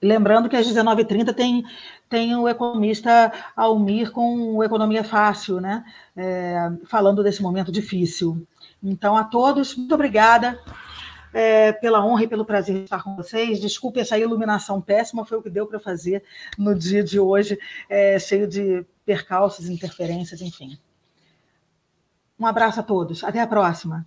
Lembrando que às 19h30 tem, tem o economista Almir com Economia Fácil, né? É, falando desse momento difícil. Então, a todos, muito obrigada é, pela honra e pelo prazer de estar com vocês. Desculpe essa iluminação péssima, foi o que deu para fazer no dia de hoje, é, cheio de percalços, interferências, enfim. Um abraço a todos. Até a próxima.